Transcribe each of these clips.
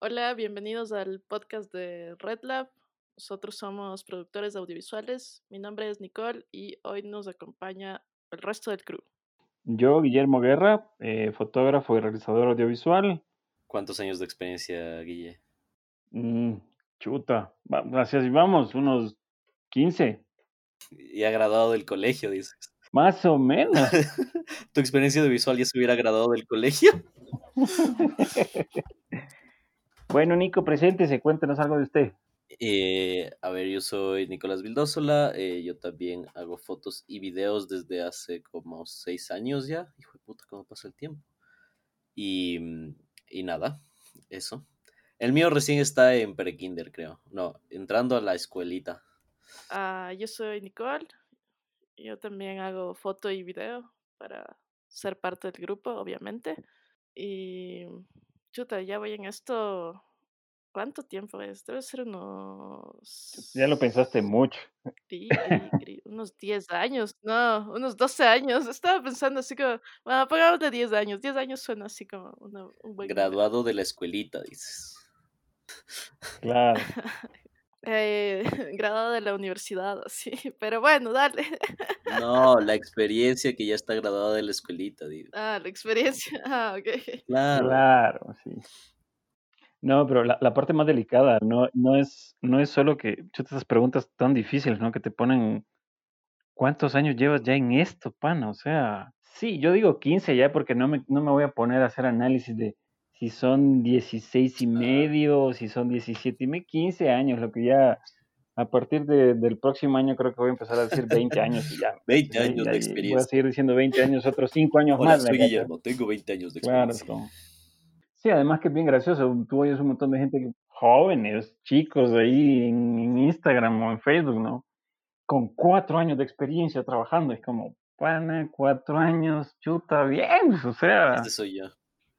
Hola, bienvenidos al podcast de Red Lab. Nosotros somos productores audiovisuales. Mi nombre es Nicole y hoy nos acompaña el resto del crew. Yo, Guillermo Guerra, eh, fotógrafo y realizador audiovisual. ¿Cuántos años de experiencia, Guille? Mm, chuta, va- gracias y vamos, unos 15, Y ha graduado del colegio, dices. más o menos. ¿Tu experiencia de visual ya se hubiera graduado del colegio? bueno, Nico, preséntese, cuéntenos algo de usted. Eh, a ver, yo soy Nicolás Vildósola, eh, yo también hago fotos y videos desde hace como seis años ya. Hijo de puta, cómo pasa el tiempo. Y, mm, y nada, eso. El mío recién está en prekinder, creo. No, entrando a la escuelita. Ah, yo soy Nicole. Yo también hago foto y video para ser parte del grupo, obviamente. Y chuta, ya voy en esto. ¿Cuánto tiempo es? Debe ser unos. Ya lo pensaste mucho. cri- unos 10 años, no, unos 12 años. Estaba pensando así como, bueno, pongamos de 10 años. 10 años suena así como una- un buen. Graduado de la escuelita, dices. Claro. Eh, graduada de la universidad, así. Pero bueno, dale. No, la experiencia que ya está graduada de la escuelita, digo. Ah, la experiencia. Ah, ok. Claro. Claro, sí. No, pero la, la parte más delicada no, no, es, no es solo que chuta, esas preguntas tan difíciles, ¿no? Que te ponen, ¿cuántos años llevas ya en esto, pana? O sea, sí, yo digo 15 ya porque no me, no me voy a poner a hacer análisis de si son 16 y medio, si son 17 y medio, 15 años, lo que ya a partir de- del próximo año creo que voy a empezar a decir 20 años y ya. 20 Ya- años ya- de Voy a experiencia. seguir diciendo 20 años, otros 5 años Hola, más. ¿me soy? Guillermo, tengo 20 años de Claro, experiencia. como- Sí, además que es bien gracioso. Tú oyes un montón de gente, jóvenes, chicos ahí en, en Instagram o en Facebook, ¿no? Con cuatro años de experiencia trabajando. Es como, pana, cuatro años, chuta, bien, o sea, Este soy yo.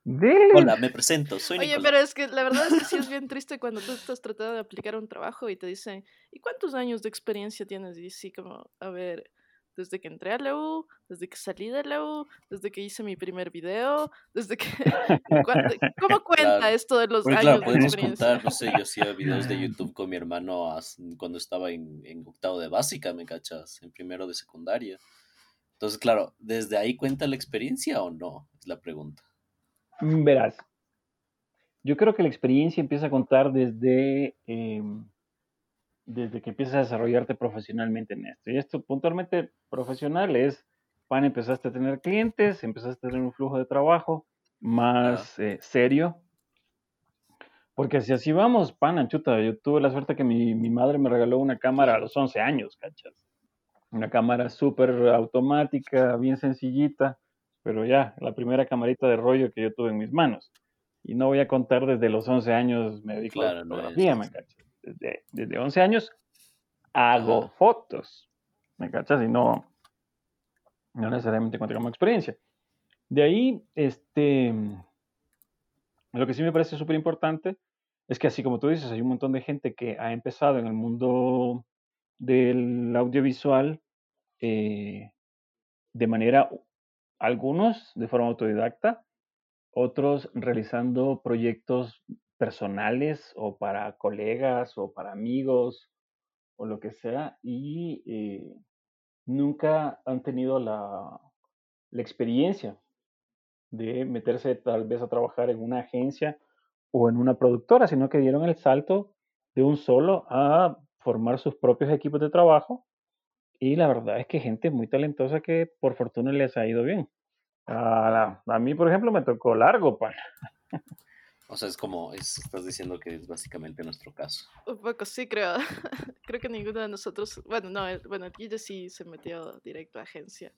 Dele. Hola, me presento, soy Oye, Nicolás. pero es que la verdad es que sí es bien triste cuando tú estás tratando de aplicar un trabajo y te dicen, ¿y cuántos años de experiencia tienes? Y sí, como, a ver, desde que entré a la U, desde que salí de la U, desde que hice mi primer video, desde que... ¿Cuánto- ¿Cómo cuenta Claro. esto de los Porque años claro, de podemos experiencia? contar, no sé, yo hacía videos de YouTube con mi hermano cuando estaba en, en octavo de básica, ¿me cachas? En primero de secundaria. Entonces, claro, ¿desde ahí cuenta la experiencia o no? Es la pregunta. Mm, Verás, yo creo que la experiencia empieza a contar desde, em, desde que empiezas a desarrollarte profesionalmente en esto. Y esto puntualmente profesional es, pan, empezaste a tener clientes, empezaste a tener un flujo de trabajo más eh, serio. Porque si así vamos, pana, chuta, yo tuve la suerte que mi, mi madre me regaló una cámara a los 11 años, ¿cachas? Una cámara súper automática, bien sencillita, pero ya, la primera camarita de rollo que yo tuve en mis manos. Y no voy a contar desde los 11 años me dedico a la no fotografía, es- ¿me cachas? Desde, desde 11 años hago Ajá. fotos, ¿me cachas? Y no, no necesariamente cuento como experiencia. De ahí, este, lo que sí me parece súper importante es que así como tú dices, hay un montón de gente que ha empezado en el mundo del audiovisual eh, de manera, algunos de forma autodidacta, otros realizando proyectos personales o para colegas o para amigos o lo que sea y eh, nunca han tenido la, la experiencia de meterse tal vez a trabajar en una agencia o en una productora, sino que dieron el salto de un solo a formar sus propios equipos de trabajo. Y la verdad es que gente muy talentosa que por fortuna les ha ido bien. A, la- a mí, por ejemplo, me tocó largo, pan. O sea, es como, es- estás diciendo que es básicamente nuestro caso. Un poco sí, creo. creo que ninguno de nosotros, bueno, no, el, bueno, el Guille sí se metió directo a agencia.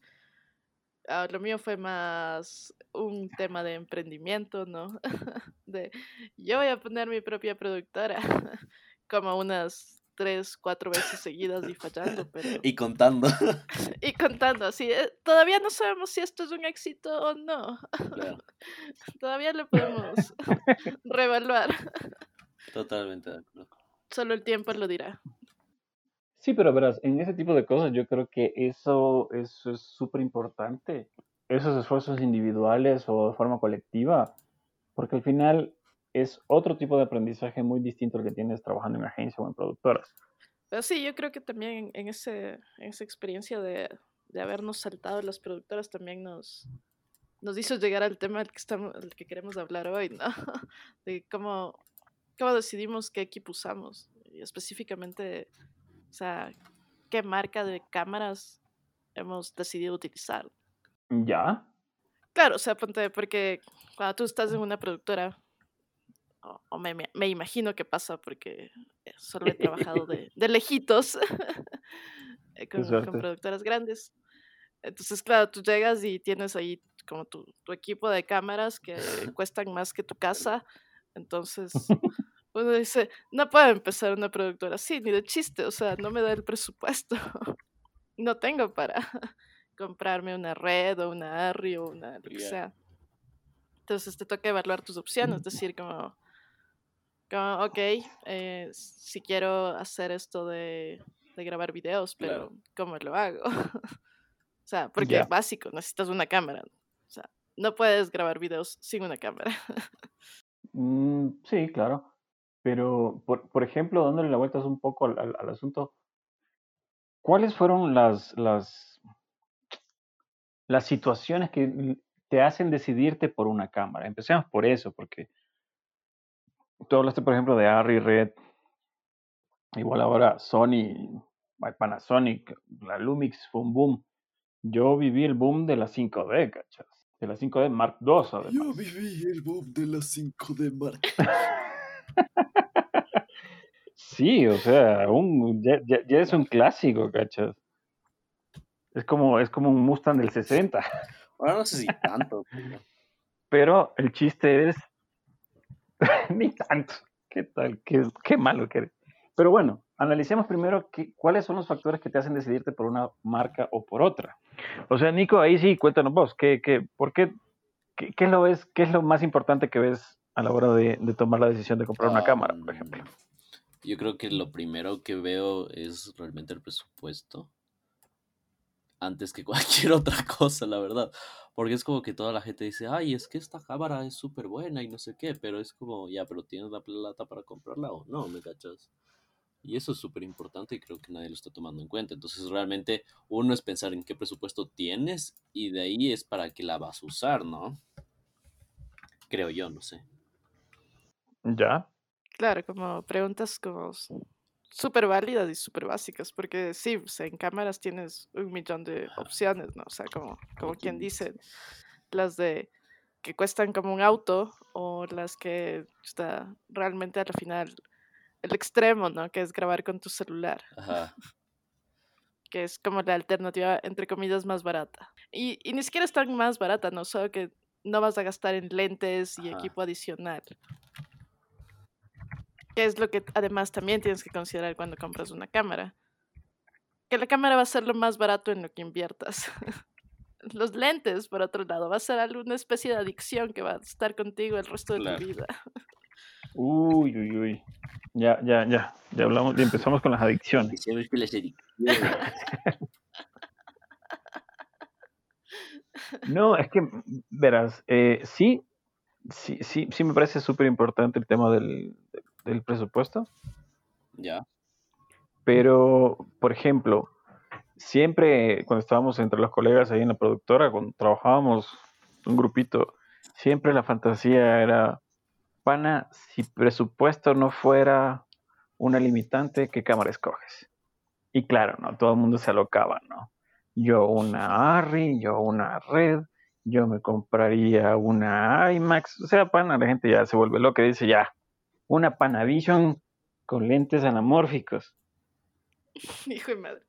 Ah, lo mío fue más un tema de emprendimiento, ¿no? de yo voy a poner mi propia productora, como unas tres, cuatro veces seguidas y fallando, pero Y contando. y contando así. eh, Todavía no sabemos si esto es un éxito o no. Claro, Todavía lo podemos reevaluar. totalmente de acuerdo. Solo el tiempo lo dirá. Sí, pero verás, en ese tipo de cosas yo creo que eso, eso es súper importante. Esos esfuerzos individuales o de forma colectiva, porque al final es otro tipo de aprendizaje muy distinto al que tienes trabajando en agencia o en productoras. Pero sí, yo creo que también en, ese, en esa experiencia de, de habernos saltado las productoras también nos, nos hizo llegar al tema del que, estamos, del que queremos hablar hoy, ¿no? De cómo, cómo decidimos qué equipo usamos. Y específicamente, o sea, qué marca de cámaras hemos decidido utilizar. ¿Ya? Claro, o sea, ponte, porque cuando tú estás en una productora, o, me, me, imagino que pasa porque eh, solo he trabajado de, de lejitos eh, con, con, productoras grandes. Entonces, claro, tú llegas y tienes ahí como tu, tu equipo de cámaras que cuestan más que tu casa. Entonces, uno dice, no puedo empezar una productora así, ni de chiste, o sea, no me da el presupuesto. no tengo para comprarme una red o una ARRI o una lo que sea. Entonces te toca evaluar tus opciones, es decir, como, como ok, eh, si quiero hacer esto de, de grabar videos, pero ¿cómo lo hago? o sea, porque es básico, necesitas una cámara. O sea, no puedes grabar videos sin una cámara. Mm, sí, claro. Pero, por, por ejemplo, dándole la vuelta un poco al, al, al asunto, ¿cuáles fueron las, las las situaciones que te hacen decidirte por una cámara. Empecemos por eso, porque tú hablaste, por ejemplo, de Harry Red, igual ahora Sony, Panasonic, la Lumix fue un boom. Yo viví el boom de la 5D, ¿cachas? De la 5D Mark II, además. Yo viví el boom de la 5D Mark Sí, o sea, un, ya, ya, es un clásico, ¿cachas? Es como, es como un Mustang del 60. Ahora no sé si tanto. Pero el chiste es. Ni tanto. ¿Qué tal? Qué, qué malo que eres. Pero bueno, analicemos primero qué, cuáles son los factores que te hacen decidirte por una marca o por otra. O sea, Nico, ahí sí, cuéntanos vos, ¿qué, qué, por qué, qué, lo ves, qué es lo más importante que ves a la hora de tomar la decisión de comprar una cámara, por ejemplo? Yo creo que lo primero que veo es realmente el presupuesto antes que cualquier otra cosa, la verdad. Porque es como que toda la gente dice, ay, es que esta cámara es súper buena y no sé qué, pero es como, ya, pero ¿tienes la plata para comprarla o no? ¿Me cachas? Y eso es súper importante y creo que nadie lo está tomando en cuenta. Entonces realmente uno es pensar en qué presupuesto tienes y de ahí es para qué la vas a usar, ¿no? Creo yo, no sé. Ya. Claro, como preguntas como súper válidas y súper básicas, porque sí, o sea, en cámaras tienes un millón de opciones, ¿no? O sea, como, como quien dice, las de que cuestan como un auto o las que está realmente al final el extremo, ¿no? Que es grabar con tu celular. Ajá. que es como la alternativa, entre comillas, más barata. Y, y ni siquiera es tan más barata, ¿no? Solo que no vas a gastar en lentes y Ajá. equipo adicional. Que es lo que además también tienes que considerar cuando compras una cámara. Que la cámara va a ser lo más barato en lo que inviertas. Los lentes, por otro lado, va a ser alguna especie de adicción que va a estar contigo el resto de Claro. tu vida. Uy, uy, uy. Ya, ya, ya. Ya hablamos, ya empezamos con adicciones. Las adicciones. No, es que, verás, eh, sí, sí, sí, sí me parece súper importante el tema del, del presupuesto, Ya. pero, por ejemplo, siempre cuando estábamos entre los colegas ahí en la productora, cuando trabajábamos un grupito, siempre la fantasía era, pana, si presupuesto no fuera una limitante, ¿qué cámara escoges? Y claro, ¿no? Todo el mundo se alocaba, ¿no? Yo una ARRI, yo una Red, yo me compraría una IMAX, o sea, pana, la gente ya se vuelve loca y dice, ya, una Panavision con lentes anamórficos. Hijo de madre.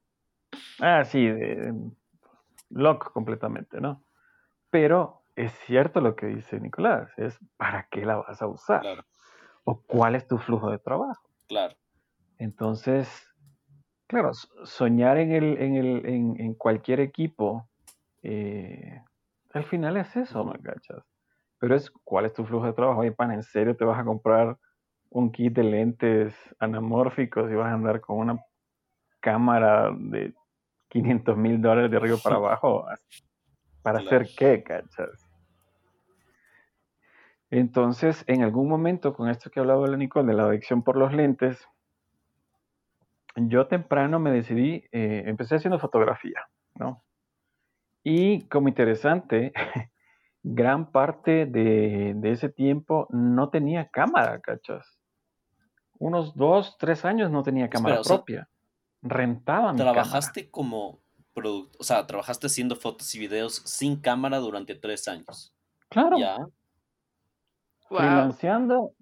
Ah, sí, de- loco completamente, ¿no? Pero es cierto lo que dice Nicolás, es ¿para qué la vas a usar? Claro, ¿O cuál es tu flujo de trabajo? claro. Entonces, claro, soñar en, el, en, el, en, en cualquier equipo, eh, al final es eso, ¿me cachas? Pero es cuál es tu flujo de trabajo. Oye, pan, ¿en serio te vas a comprar un kit de lentes anamórficos y vas a andar con una cámara de 500 mil dólares de arriba para abajo? ¿Para hacer qué, cachas? Entonces, en algún momento, con esto que hablaba la Nicole de la adicción por los lentes, yo temprano me decidí, eh, empecé haciendo fotografía, ¿no? Y como interesante, gran parte de, de ese tiempo no tenía cámara, ¿cachas? Unos dos, tres años no tenía cámara Espera, o sea, propia. Rentaba mi Trabajaste como producto, o sea, trabajaste haciendo fotos y videos sin cámara durante tres años. Claro, Ya, Wow.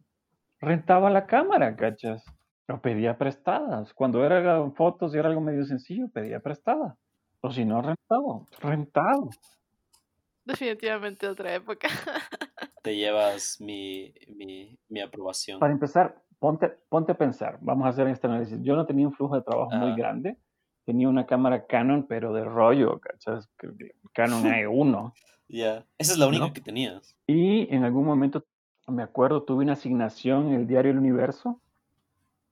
rentaba la cámara, ¿cachas? O pedía prestadas. Cuando era fotos y era algo medio sencillo, pedía prestada. O si no, rentaba. Rentado. Definitivamente otra época. te llevas mi, mi, mi aprobación. Para empezar, ponte, ponte a pensar. Vamos a hacer este análisis. Yo no tenía un flujo de trabajo muy Ah. grande. Tenía una cámara Canon, pero de rollo, ¿cachas? Canon E1. Ya, esa es la única ¿No? que tenías. Y en algún momento, me acuerdo, tuve una asignación en el diario El Universo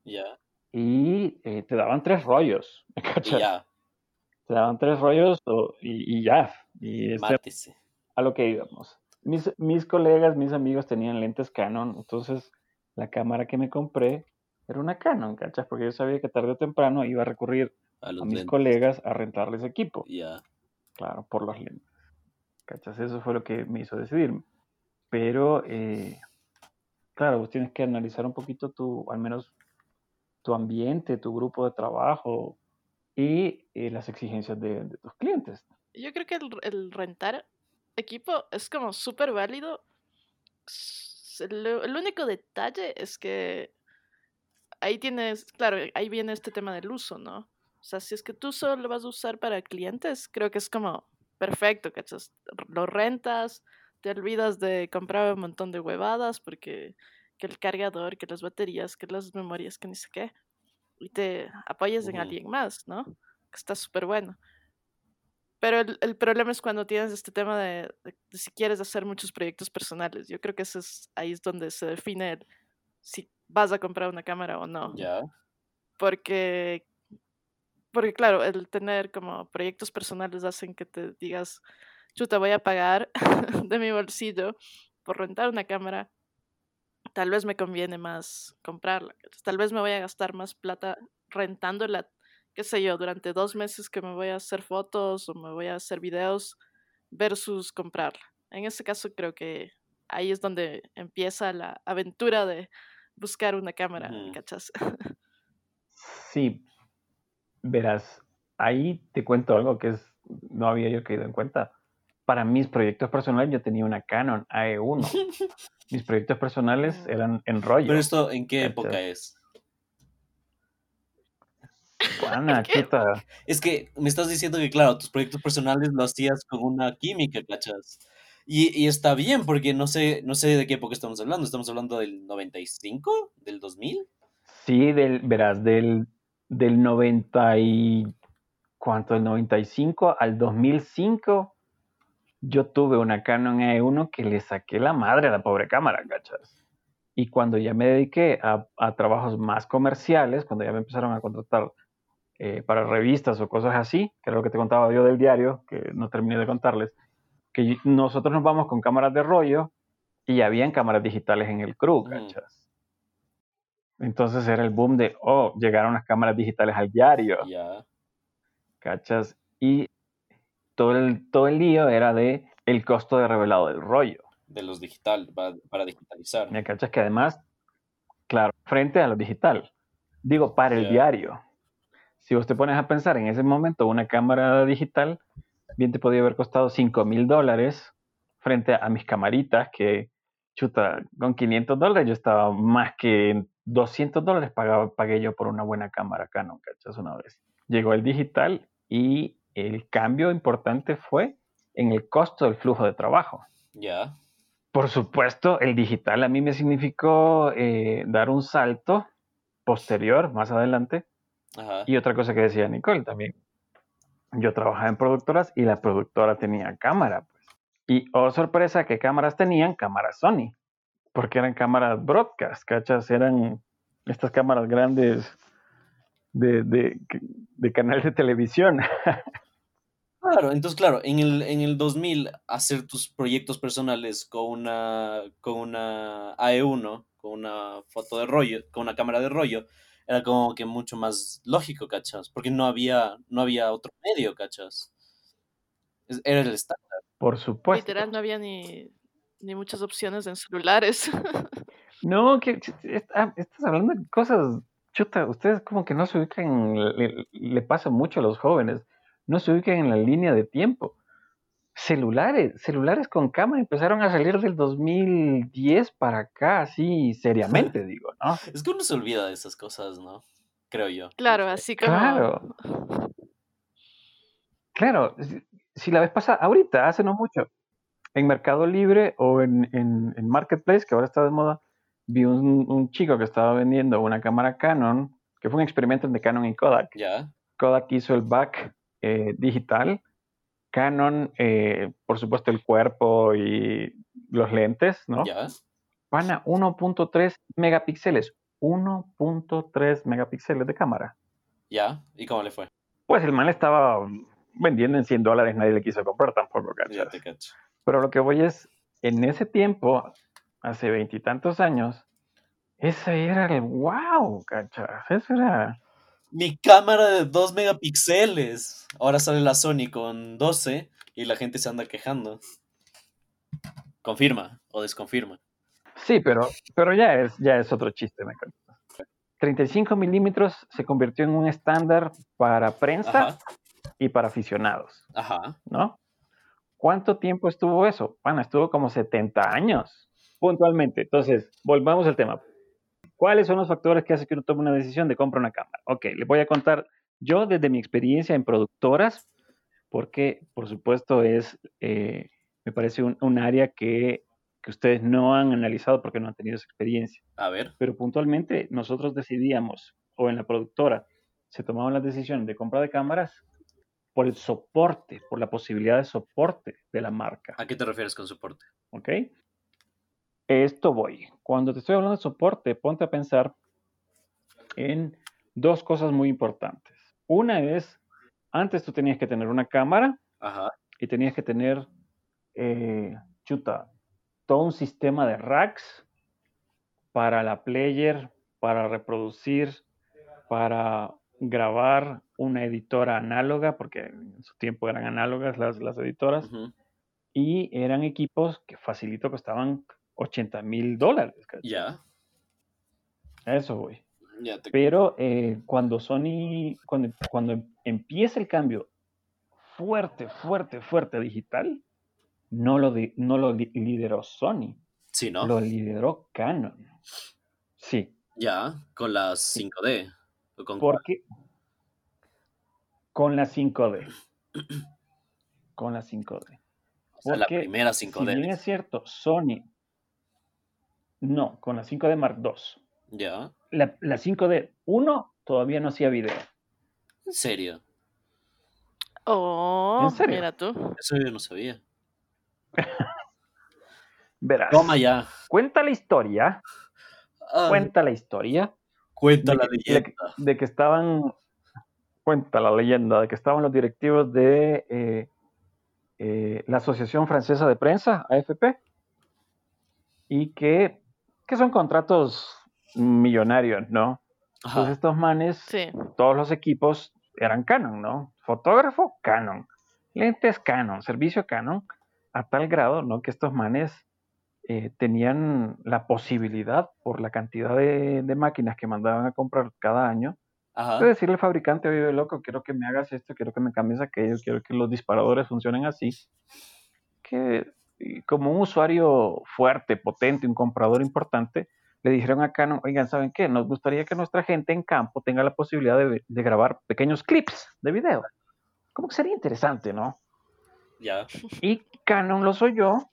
Ya, y eh, te daban tres rollos, ¿cachas? ya, Te daban tres rollos o- y, y ya. Y mátese. a lo que íbamos. Mis, mis colegas, mis amigos tenían lentes Canon, entonces la cámara que me compré era una Canon, ¿cachas? Porque yo sabía que tarde o temprano iba a recurrir A mis lentes. colegas a rentarles equipo, Ya, claro, por los lentes. ¿Cachas? Eso fue lo que me hizo decidirme. Pero, eh, claro, vos tienes que analizar un poquito tu, al menos tu ambiente, tu grupo de trabajo y eh, las exigencias de, de tus clientes. Yo creo que el, el rentar equipo es como súper válido. S- El, el único detalle es que ahí tienes, claro, ahí viene este tema del uso, ¿no? O sea, si es que tú solo lo vas a usar para clientes, creo que es como perfecto, ¿cachas? Lo rentas, te olvidas de comprar un montón de huevadas porque que el cargador, que las baterías, que las memorias, que ni sé qué, y te apoyas en alguien más, ¿no? Que está súper bueno. Pero el, el problema es cuando tienes este tema de, de- de si quieres hacer muchos proyectos personales. Yo creo que eso es, ahí es donde se define el, si vas a comprar una cámara o no. ya, Porque, porque, claro, el tener como proyectos personales hacen que te digas, chuta, voy a pagar de mi bolsillo por rentar una cámara. Tal vez me conviene más comprarla. Tal vez me voy a gastar más plata rentándola, qué sé yo, durante dos meses que me voy a hacer fotos o me voy a hacer videos versus comprarla. En ese caso creo que ahí es donde empieza la aventura de buscar una cámara, Ujú. ¿cachas? Sí, verás, ahí te cuento algo que es, no había yo caído en cuenta. Para mis proyectos personales yo tenía una Canon AE1. Mis proyectos personales Mm. eran en rollo. Pero esto, ¿en qué Cachas. época es? Juana, ¿Qué? chuta. Es que me estás diciendo que, claro, tus proyectos personales lo hacías con una química, ¿cachas? Y, y está bien, porque no sé, no sé de qué época estamos hablando. ¿Estamos hablando del 95? ¿Del 2000? Sí, del, verás, del, del 90 y... ¿Cuánto? Del 95 al 2005 yo tuve una Canon E1 que le saqué la madre a la pobre cámara, ¿cachas? Y cuando ya me dediqué a, a trabajos más comerciales, cuando ya me empezaron a contratar eh, para revistas o cosas así, que era lo que te contaba yo del diario, que no terminé de contarles, que nosotros nos vamos con cámaras de rollo y habían cámaras digitales en el crew, Ujú. ¿cachas? Entonces era el boom de, oh, llegaron las cámaras digitales al diario, Ya. ¿cachas? Y todo el, todo el lío era de el costo de revelado del rollo. De los digital, para, para digitalizar. ¿Me cachas? Que además, claro, frente a lo digital, digo, para el Ya. diario. Si vos te pones a pensar en ese momento, una cámara digital bien te podía haber costado 5 mil dólares frente a mis camaritas que, chuta, con 500 dólares yo estaba más que en 200 dólares pagaba, pagué yo por una buena cámara Canon, ¿cachas? Una vez. Llegó el digital y el cambio importante fue en el costo del flujo de trabajo. Ya. Por supuesto, el digital a mí me significó eh, dar un salto posterior, más adelante. Ajá. Y otra cosa que decía Nicole también. Yo trabajaba en productoras y la productora tenía cámara. Pues. Y, oh sorpresa, ¿qué cámaras tenían? Cámaras Sony. Porque eran cámaras broadcast, ¿cachas? Eran estas cámaras grandes de, de, de canal de televisión. Claro, entonces, claro, en el, en el 2000 hacer tus proyectos personales con una, con una AE1, con una foto de rollo, con una cámara de rollo, era como que mucho más lógico, ¿cachas? Porque no había, no había otro medio, ¿cachas? Era el estándar. Por supuesto. Literal, no había ni, ni muchas opciones en celulares. No, que ah, estás hablando de cosas, chuta, ustedes como que no se ubican, le, le pasa mucho a los jóvenes, no se ubican en la línea de tiempo. Celulares, celulares con cámara empezaron a salir del 2010 para acá, así seriamente digo, ¿no? Es que uno se olvida de esas cosas, ¿no? Creo yo. claro, así como. Claro. Claro, si- si la vez pasada, ahorita, hace no mucho, en Mercado Libre o en, en- en Marketplace, que ahora está de moda, vi un, un chico que estaba vendiendo una cámara Canon, que fue un experimento entre Canon y Kodak. Ya, Kodak hizo el back eh, digital, Canon, eh, por supuesto, el cuerpo y los lentes, ¿no? ya. Pana 1.3 megapíxeles, 1.3 megapíxeles de cámara. Ya, ¿y cómo le fue? Pues el man estaba vendiendo en 100 dólares, nadie le quiso comprar tampoco, Ya ¿cachas? te cacho. Pero lo que voy es, en ese tiempo, hace veintitantos años, ese era el wow, ¿cachas? Eso era... Mi cámara de 2 megapíxeles. Ahora sale la Sony con 12 y la gente se anda quejando. Confirma o desconfirma. Sí, pero, pero ya, es, ya es otro chiste, me encanta. 35 milímetros se convirtió en un estándar para prensa Ajá, y para aficionados, ajá. ¿no? ¿Cuánto tiempo estuvo eso? Bueno, estuvo como 70 años, puntualmente. Entonces, volvamos al tema. ¿Cuáles son los factores que hacen que uno tome una decisión de comprar una cámara? Ok, les voy a contar yo desde mi experiencia en productoras, porque por supuesto es, eh, me parece un, un área que, que ustedes no han analizado porque no han tenido esa experiencia. A ver. Pero puntualmente nosotros decidíamos, o en la productora, se tomaban las decisiones de compra de cámaras por el soporte, por la posibilidad de soporte de la marca. ¿A qué te refieres con soporte? ¿Ok? Esto voy. Cuando te estoy hablando de soporte, ponte a pensar en dos cosas muy importantes. Una es, antes tú tenías que tener una cámara Ajá. y tenías que tener, eh, chuta, todo un sistema de racks para la player, para reproducir, para grabar una editora análoga, porque en su tiempo eran análogas las, las editoras, y eran equipos que facilito costaban 80 mil dólares. Ya. Eso voy. Ya te. Pero eh, cuando Sony, cuando, cuando em- empieza el cambio fuerte, fuerte, fuerte digital, no lo, di- no lo li- lideró Sony, Sí, ¿no? lo lideró Canon. Sí, Ya, con las 5D. ¿O con porque con la 5D. Con la 5D. o sea, la primera Si 5D. bien es cierto, Sony. No, con la 5D Mark II. Ya. La, la 5D 1 todavía no hacía video. ¿En serio? Oh, ¿En serio? mira tú. Eso yo no sabía. Verás. Toma ya. Cuenta la historia. Ah, Cuenta la historia cuenta de la de leyenda. de que estaban. Cuenta la leyenda de que estaban los directivos de eh, eh, la Asociación Francesa de Prensa, AFP, y que, que son contratos millonarios, ¿no? Entonces estos manes Sí. todos los equipos eran Canon, ¿no? Fotógrafo, Canon. Lentes, Canon. Servicio, Canon. A tal grado, ¿no? Que estos manes eh, tenían la posibilidad, por la cantidad de, de máquinas que mandaban a comprar cada año, de decirle al fabricante, oye, loco, quiero que me hagas esto, quiero que me cambies aquello, quiero que los disparadores funcionen así. Que como un usuario fuerte, potente, un comprador importante, le dijeron a Canon, oigan, ¿saben qué? Nos gustaría que nuestra gente en campo tenga la posibilidad de, de grabar pequeños clips de video. Como que sería interesante, ¿no? Ya. Y Canon los oyó,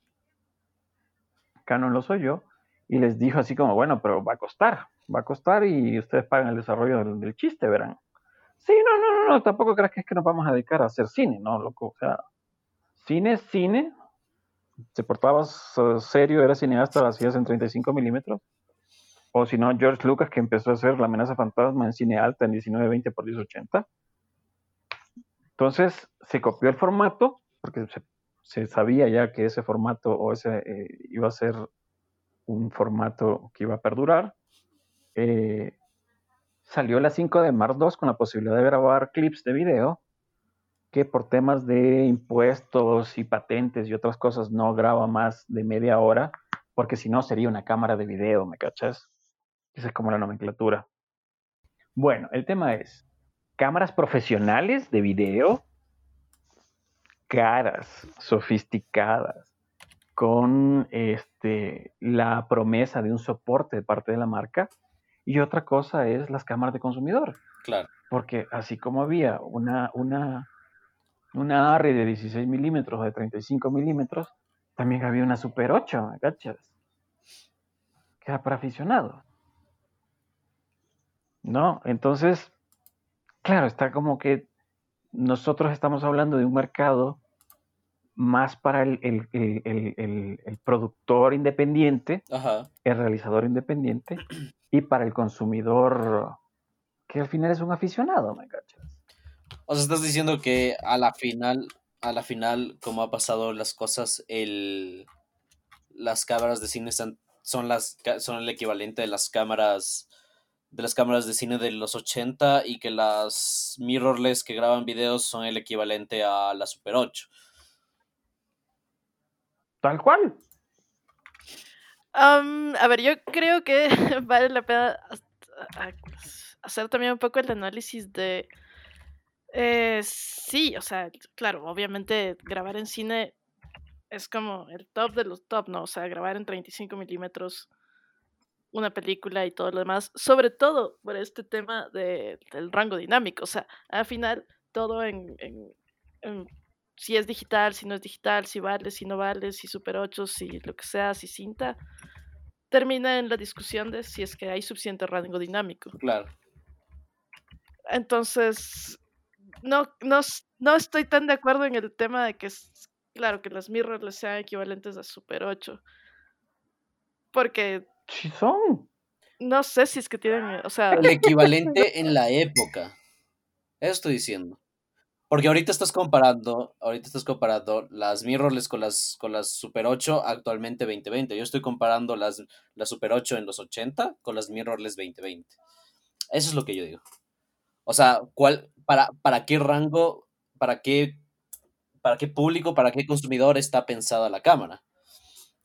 Canon los oyó, y les dijo así como, bueno, pero va a costar, va a costar y ustedes pagan el desarrollo del, del chiste, verán. Sí, no, no, no, no, tampoco creas que es que nos vamos a dedicar a hacer cine, no, loco. O sea, cine cine, se portabas eh, serio, era cineasta, lo hacías en 35 milímetros. O si no, George Lucas, que empezó a hacer La amenaza fantasma en cine alta en 1920 por 1080. Entonces se copió el formato, porque se, sabía ya que ese formato o ese eh, iba a ser un formato que iba a perdurar. Eh, salió la 5 de Mark II con la posibilidad de grabar clips de video que por temas de impuestos y patentes y otras cosas no graba más de media hora, porque si no sería una cámara de video, ¿me cachas? Esa es como la nomenclatura. Bueno, el tema es, cámaras profesionales de video, caras, sofisticadas, con este, la promesa de un soporte de parte de la marca, y otra cosa es las cámaras de consumidor. Claro. Porque así como había una, una, una ARRI de 16 milímetros o de 35 milímetros, también había una Super 8, ¿me cachas? Que era para aficionados. ¿No? Entonces, claro, está como que nosotros estamos hablando de un mercado más para el, el, productor independiente, el realizador independiente, y para el consumidor que al final es un aficionado, ¿me? O sea, estás diciendo que a la final, a la final, como ha pasado las cosas, el, las cámaras de cine son, las, son el equivalente de las cámaras de las cámaras de cine de los 80 y que las mirrorless que graban videos son el equivalente a la Super 8. Tal cual a ver, yo creo que vale la pena hacer también un poco el análisis de... Eh, sí, o sea, claro, obviamente grabar en cine es como el top de los top, ¿no? O sea, grabar en 35 milímetros una película y todo lo demás, sobre todo por este tema del rango dinámico, o sea, al final todo en, en, si es digital, si no es digital, si vale, si no vale, si super 8, si lo que sea, si cinta, termina en la discusión de si es que hay suficiente rango dinámico. Claro. Entonces, no, no, no estoy tan de acuerdo en el tema de que, es, claro, que las mirrorless sean equivalentes a Super 8. Porque... Sí son. No sé si es que tienen, o sea... El equivalente en la época. Eso estoy diciendo. Porque ahorita estás comparando, ahorita estás comparando las mirrorless con las, con las Super 8 actualmente 2020. Yo estoy comparando las, las Super 8 en los 80 con las mirrorless 2020. Eso es lo que yo digo. O sea, ¿cuál, para, ¿para qué rango, para qué, para qué público, para qué consumidor está pensada la cámara?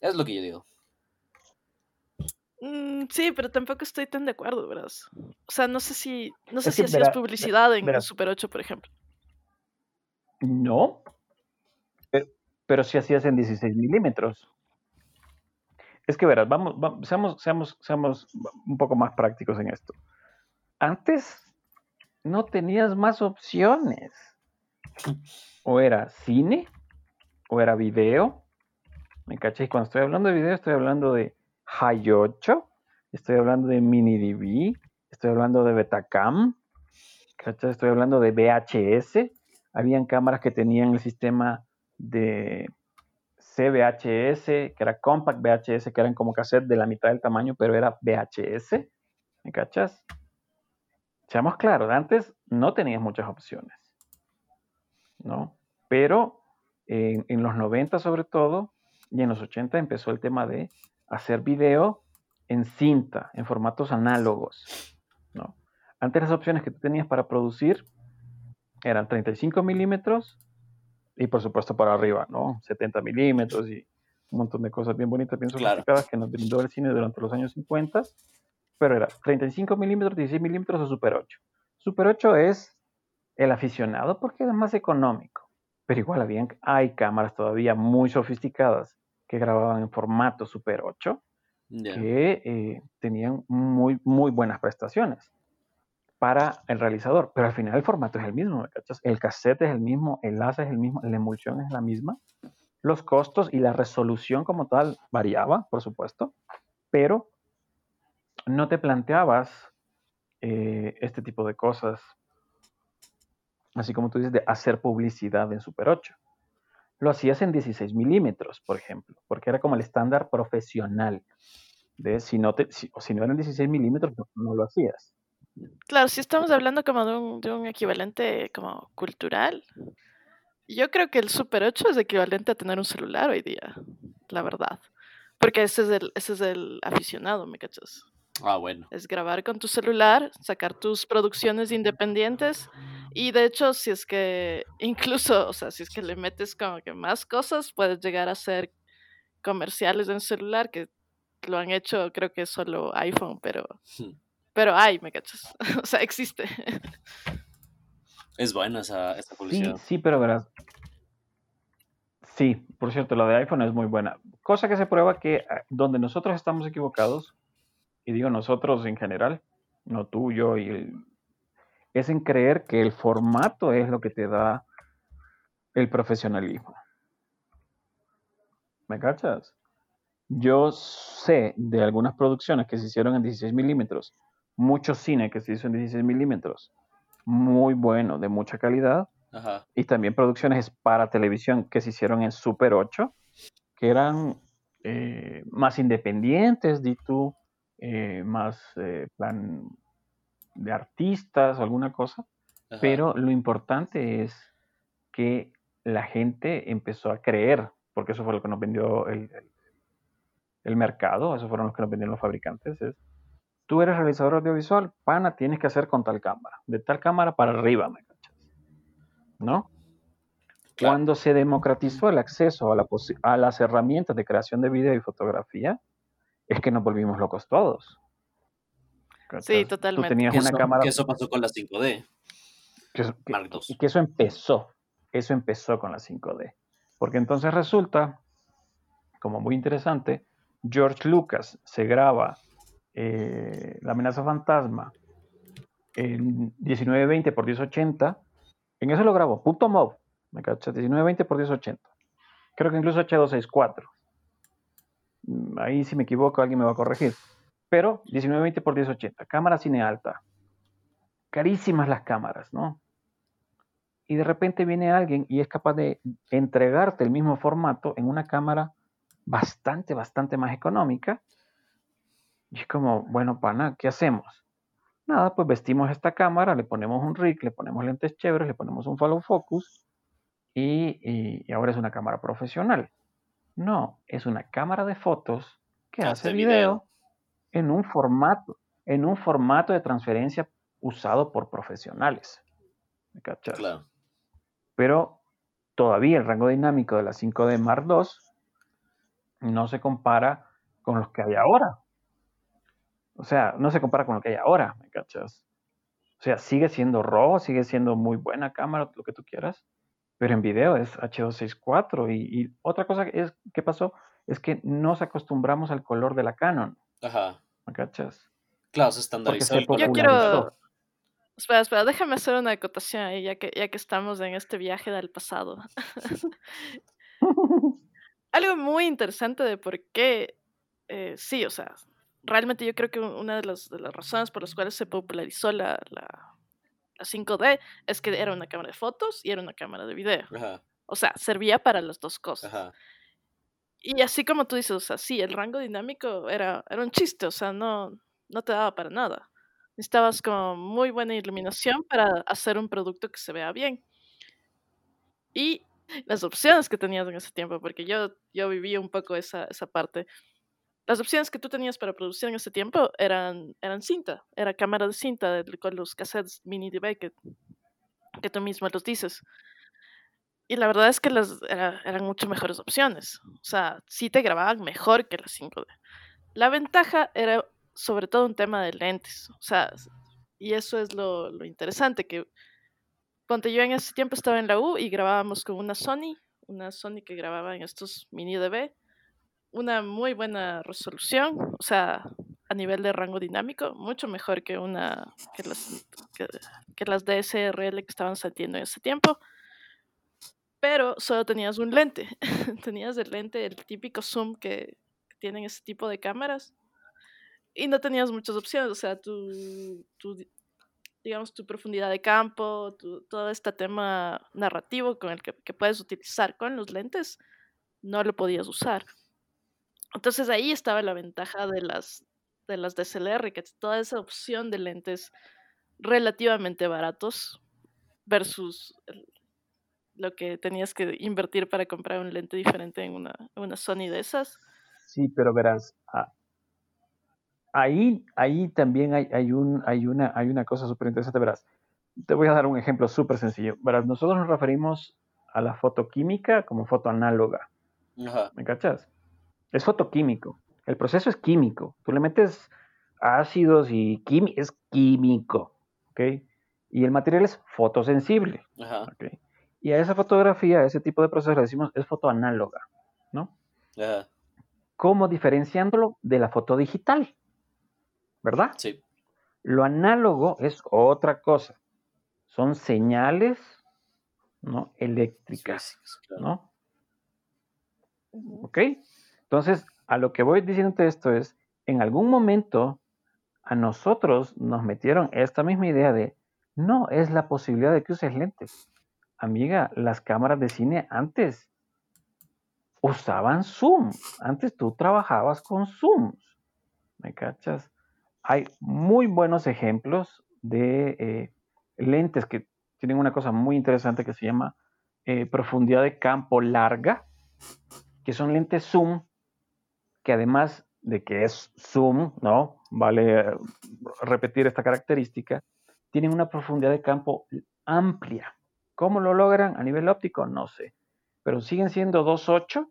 Es lo que yo digo. Mm, sí, pero tampoco estoy tan de acuerdo, ¿verdad? O sea, no sé si, no sé si hacías publicidad en Super 8, por ejemplo. No, pero, si hacías en 16 milímetros. Es que verás, vamos, seamos, seamos, seamos un poco más prácticos en esto. Antes no tenías más opciones. O era cine, o era video. ¿Me caché? Cuando estoy hablando de video, estoy hablando de 8, estoy hablando de Mini DV, estoy hablando de Betacam, ¿cachai? Estoy hablando de VHS, habían cámaras que tenían el sistema de CVHS, que era Compact VHS, que eran como cassette de la mitad del tamaño, pero era VHS. ¿Me cachas? Seamos claros, antes no tenías muchas opciones. ¿No? Pero en, en, los 90 sobre todo, y en los 80 empezó el tema de hacer video en cinta, en formatos análogos. ¿no? Antes las opciones que tú tenías para producir eran 35 milímetros y por supuesto para arriba, ¿no? 70 milímetros y un montón de cosas bien bonitas, bien sofisticadas que nos brindó el cine durante los años 50, pero era 35 milímetros, 16 milímetros o Super 8. Super 8 es el aficionado porque es más económico, pero igual había, hay cámaras todavía muy sofisticadas que grababan en formato Super 8 que eh, tenían muy, muy buenas prestaciones para el realizador, pero al final el formato es el mismo, El cassette es el mismo, el láser es el mismo, la emulsión es la misma, los costos y la resolución como tal variaba, por supuesto, pero no te planteabas eh, este tipo de cosas, así como tú dices, de hacer publicidad en Super 8. Lo hacías en 16 milímetros, por ejemplo, porque era como el estándar profesional. De si no, te, si, no eran 16 milímetros, no lo hacías. Claro, si estamos hablando como de un, de un equivalente como cultural, yo creo que el Super 8 es equivalente a tener un celular hoy día, la verdad. Porque ese es el, ese es el aficionado, ¿me cachas? Ah, bueno. Es grabar con tu celular, sacar tus producciones independientes y de hecho si es que incluso, o sea, si es que le metes como que más cosas, puedes llegar a hacer comerciales en celular que lo han hecho creo que solo iPhone, pero pero hay, ¿me cachas? o sea, existe. Es buena esa, esa Sí, publicidad. sí, pero verás. Sí, por cierto, la de iPhone es muy buena. Cosa que se prueba que ah, donde nosotros estamos equivocados, y digo nosotros en general, no tú, yo, y el- es en creer que el formato es lo que te da el profesionalismo. ¿Me cachas? Yo sé de algunas producciones que se hicieron en 16 milímetros, mucho cine que se hizo en 16 milímetros, muy bueno, de mucha calidad, Ajá. y también producciones para televisión que se hicieron en Super 8, que eran eh, más independientes, di tú, eh, más eh, plan de artistas o alguna cosa, ajá. pero lo importante es que la gente empezó a creer, porque eso fue lo que nos vendió el, el- el mercado, eso fueron los que nos vendieron los fabricantes, es, tú eres realizador audiovisual, pana, tienes que hacer con tal cámara, de tal cámara para arriba, ¿me cachas? ¿No? Claro. Cuando se democratizó el acceso a, la a las herramientas de creación de video y fotografía, es que nos volvimos locos todos. Sí, Tú totalmente. tenías Que una eso, cámara que eso pasó con la 5D, que, eso- que eso empezó, eso empezó con la 5D. Porque entonces resulta, como muy interesante, George Lucas se graba eh, La amenaza fantasma en 1920 por 1080. En eso lo grabó, punto MOV, ¿me cachas? 1920 por 1080. Creo que incluso H264. Ahí si me equivoco alguien me va a corregir. Pero 1920 por 1080, cámara cine alta. Carísimas las cámaras, ¿no? Y de repente viene alguien y es capaz de entregarte el mismo formato en una cámara bastante, bastante más económica. Y es como, bueno, pana, ¿qué hacemos? Nada, pues vestimos esta cámara, le ponemos un rig, le ponemos lentes chéveres, le ponemos un follow focus y ahora es una cámara profesional. No, es una cámara de fotos que Hace hace video. video en un formato, en un formato de transferencia usado por profesionales. ¿Me cachas? claro. pero todavía el rango dinámico de la 5D Mark II no se compara con los que hay ahora. O sea, no se compara con lo que hay ahora, ¿me cachas? O sea, sigue siendo RAW, sigue siendo muy buena cámara, lo que tú quieras, pero en video es H264 y, y otra cosa que, es, que pasó es que nos acostumbramos al color de la Canon, Ajá. ¿me cachas? Claro, se estandarizó se el color. Yo quiero-. Espera, espera, déjame hacer una acotación ahí, ya que, ya que estamos en este viaje del pasado. Algo muy interesante de por qué, eh, sí, o sea, realmente yo creo que un- una de las, de las razones por las cuales se popularizó la, la, la 5D es que era una cámara de fotos y era una cámara de video. Ajá, O sea, servía para las dos cosas. ajá. Y así como tú dices, o sea, sí, el rango dinámico era, era un chiste, o sea, no, no te daba para nada. Necesitabas como muy buena iluminación para hacer un producto que se vea bien. Y las opciones que tenías en ese tiempo, porque yo, yo viví un poco esa, esa parte. Las opciones que tú tenías para producir en ese tiempo eran, eran cinta, era cámara de cinta de- con los cassettes mini DV que, tú mismo los dices. Y la verdad es que las era- eran mucho mejores opciones. O sea, sí te grababan mejor que la 5D. La ventaja era sobre todo un tema de lentes. O sea, y eso es lo, lo interesante, que ponte yo en ese tiempo estaba en la U y grabábamos con una Sony, una Sony que grababa en estos mini DV, una muy buena resolución, o sea, a nivel de rango dinámico, mucho mejor que una que las, que, que las DSRL que estaban saliendo en ese tiempo pero solo tenías un lente. tenías el lente, el típico zoom que tienen ese tipo de cámaras. Y no tenías muchas opciones. O sea, tu, tu di- digamos, tu profundidad de campo, tu- todo este tema narrativo con el que puedes utilizar con los lentes, no lo podías usar. Entonces ahí estaba la ventaja de las, de las DSLR, que toda esa opción de lentes relativamente baratos versus lo que tenías que invertir para comprar un lente diferente en una, una Sony de esas. Sí, pero verás, ah, ahí, ahí también hay, hay, un, hay, una, hay una cosa súper interesante, verás. Te voy a dar un ejemplo súper sencillo. Verás, nosotros nos referimos a la fotoquímica como foto análoga. ¿Me cachas? Es fotoquímico. El proceso es químico. Tú le metes ácidos y es químico. ¿Ok? Y el material es fotosensible. Y a esa fotografía, a ese tipo de proceso le decimos es fotoanáloga. ¿No? Ajá. ¿Cómo diferenciándolo de la foto digital? ¿verdad? Sí. Lo análogo es otra cosa. Son señales, ¿no? Eléctricas, ¿no? ¿Ok? Entonces, a lo que voy diciendo esto es, en algún momento a nosotros nos metieron esta misma idea de, no, es la posibilidad de que uses lentes. Amiga, las cámaras de cine antes usaban Zoom. Antes tú trabajabas con Zoom. ¿Me cachas? hay muy buenos ejemplos de eh, lentes que tienen una cosa muy interesante que se llama eh, profundidad de campo larga, que son lentes zoom, que además de que es zoom, ¿no? Vale repetir esta característica, tienen una profundidad de campo amplia. ¿Cómo lo logran a nivel óptico? No sé. Pero siguen siendo 2.8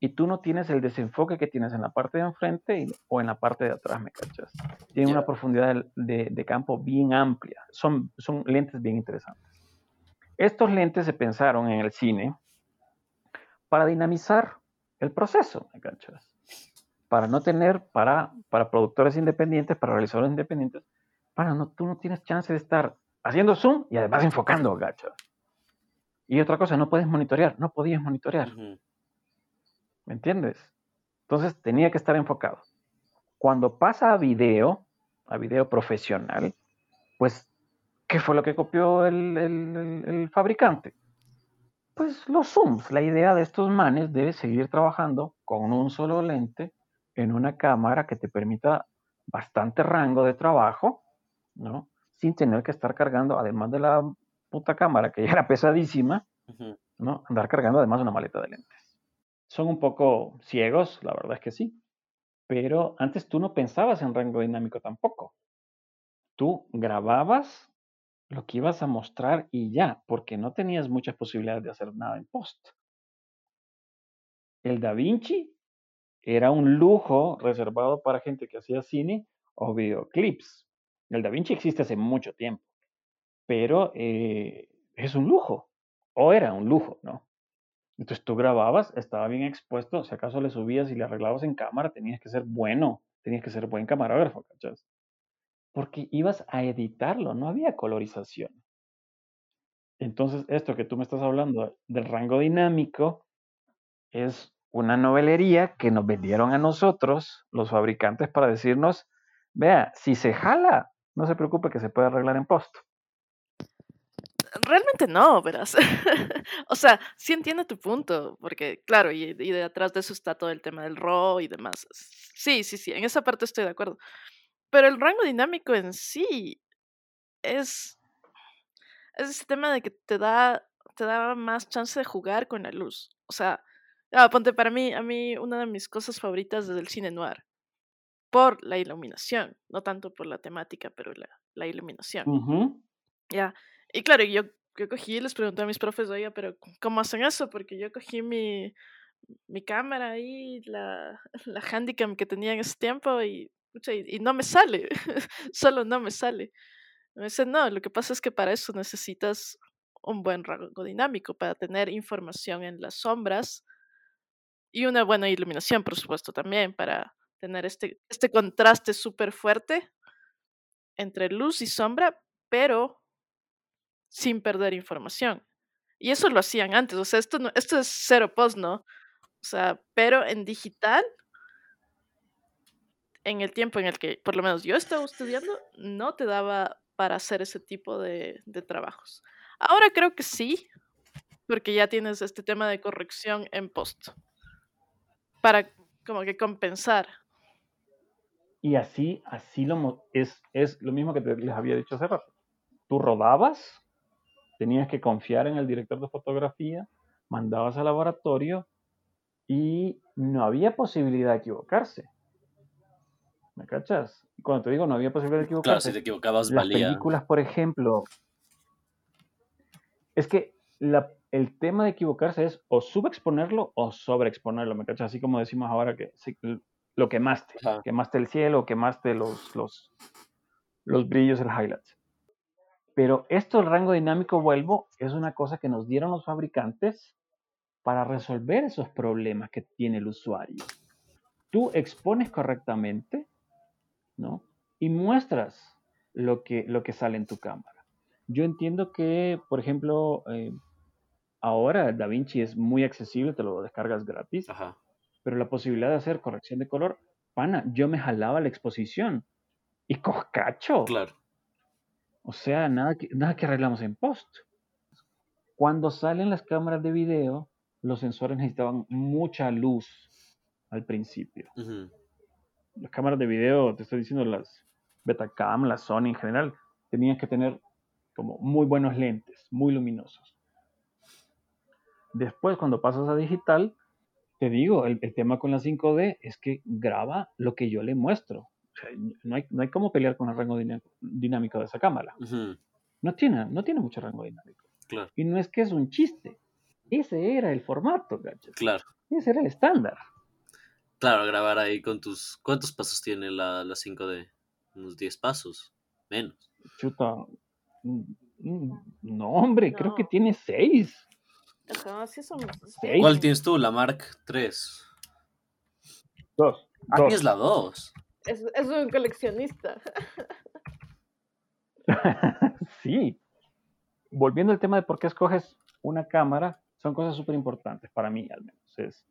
y tú no tienes el desenfoque que tienes en la parte de enfrente o en la parte de atrás, ¿me cachas? Tiene una profundidad de, campo bien amplia. Son, son lentes bien interesantes. Estos lentes se pensaron en el cine para dinamizar el proceso, ¿me cachas? Para no tener, para, para productores independientes, para realizadores independientes, para no, tú no tienes chance de estar haciendo zoom y además enfocando, ¿cachas? Y otra cosa, no puedes monitorear, no podías monitorear. ¿Me entiendes? Entonces tenía que estar enfocado. Cuando pasa a video, a video profesional, pues, ¿qué fue lo que copió el, fabricante? Pues los zooms. La idea de estos manes debe seguir trabajando con un solo lente en una cámara que te permita bastante rango de trabajo, ¿no? Sin tener que estar cargando, además de la puta cámara que ya era pesadísima, ¿no? Andar cargando además una maleta de lentes son un poco ciegos, la verdad es que sí, pero antes tú no pensabas en rango dinámico tampoco. Tú grababas lo que ibas a mostrar y ya, porque no tenías muchas posibilidades de hacer nada en post. El Da Vinci era un lujo reservado para gente que hacía cine o videoclips. El Da Vinci existe hace mucho tiempo, pero eh, es un lujo, o era un lujo, ¿no? Entonces tú grababas, estaba bien expuesto, si acaso le subías y le arreglabas en cámara, tenías que ser bueno, tenías que ser buen camarógrafo, ¿cachas? Porque ibas a editarlo, no había colorización. Entonces, esto que tú me estás hablando del rango dinámico es una novelería que nos vendieron a nosotros, los fabricantes, para decirnos, vea, si se jala, no se preocupe que se puede arreglar en post realmente no, verás. o sea, sí entiendo tu punto, porque claro, y, y de atrás de eso está todo el tema del RAW y demás. Sí, sí, sí, en esa parte estoy de acuerdo. Pero el rango dinámico en sí es, es ese tema de que te da, te da más chance de jugar con la luz. O sea, ah, ponte para mí, a mí una de mis cosas favoritas es el cine noir. Por la iluminación, no tanto por la temática, pero la, la iluminación. Ya. Y claro, yo, yo cogí y les pregunté a mis profes, oiga, pero ¿cómo hacen eso? Porque yo cogí mi, mi cámara ahí, la, la Handicam que tenía en ese tiempo y, y, no me sale, solo no me sale. Me dicen, no, lo que pasa es que para eso necesitas un buen rango dinámico, para tener información en las sombras y una buena iluminación, por supuesto, también, para tener este, este contraste súper fuerte entre luz y sombra, pero sin perder información. Y eso lo hacían antes, o sea, esto, no, esto es cero post, ¿no? O sea, pero en digital, en el tiempo en el que por lo menos yo estaba estudiando, no te daba para hacer ese tipo de, de trabajos. Ahora creo que sí, porque ya tienes este tema de corrección en post, para como que compensar. Y así, así lo es, es lo mismo que les había dicho hace rato tú rodabas, tenías que confiar en el director de fotografía, mandabas al laboratorio y no había posibilidad de equivocarse. ¿Me cachas? Cuando te digo no había posibilidad de equivocarse. Claro, si te equivocabas, las valía. películas, por ejemplo, es que la, el tema de equivocarse es o subexponerlo o sobreexponerlo, ¿me cachas? Así como decimos ahora que lo quemaste, Ajá. quemaste el cielo, quemaste los, los, los brillos, el highlights. Pero esto, el rango dinámico, vuelvo, es una cosa que nos dieron los fabricantes para resolver esos problemas que tiene el usuario. Tú expones correctamente, ¿no? Y muestras lo que, lo que sale en tu cámara. Yo entiendo que, por ejemplo, eh, ahora DaVinci es muy accesible, te lo descargas gratis, Ajá. pero la posibilidad de hacer corrección de color, pana, yo me jalaba la exposición y coscacho. Claro. O sea, nada que, nada que arreglamos en post. Cuando salen las cámaras de video, los sensores necesitaban mucha luz al principio. Las cámaras de video, te estoy diciendo, las Betacam, las Sony en general, tenían que tener como muy buenos lentes, muy luminosos. Después, cuando pasas a digital, te digo, el, el tema con la 5D es que graba lo que yo le muestro. O sea, no, hay, no hay cómo pelear con el rango diná- dinámico de esa cámara. No tiene, no tiene mucho rango dinámico. Claro. Y no es que es un chiste. Ese era el formato, ¿cachai? Claro. Ese era el estándar. Claro, grabar ahí con tus. ¿Cuántos pasos tiene la, la 5D? Unos 10 pasos. Menos. Chuta. mm, mm, No, hombre, creo que tiene seis. Ajá, sí son. Seis. ¿Cuál tienes tú? La Mark 3. Dos. Ah, dos. tienes la 2. Es, es un coleccionista. sí. Volviendo al tema de por qué escoges una cámara, son cosas súper importantes para mí, al menos. Es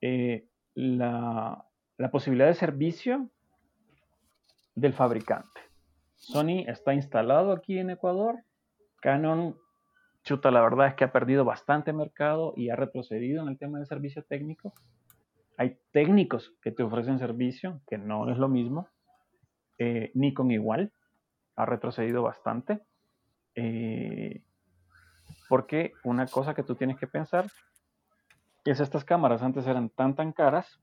eh, la, la posibilidad de servicio del fabricante. Sony está instalado aquí en Ecuador. Canon, chuta, la verdad es que ha perdido bastante mercado y ha retrocedido en el tema de servicio técnico. Hay técnicos que te ofrecen servicio, que no es lo mismo. Eh, Nikon igual, ha retrocedido bastante. Eh, porque una cosa que tú tienes que pensar es estas cámaras antes eran tan tan caras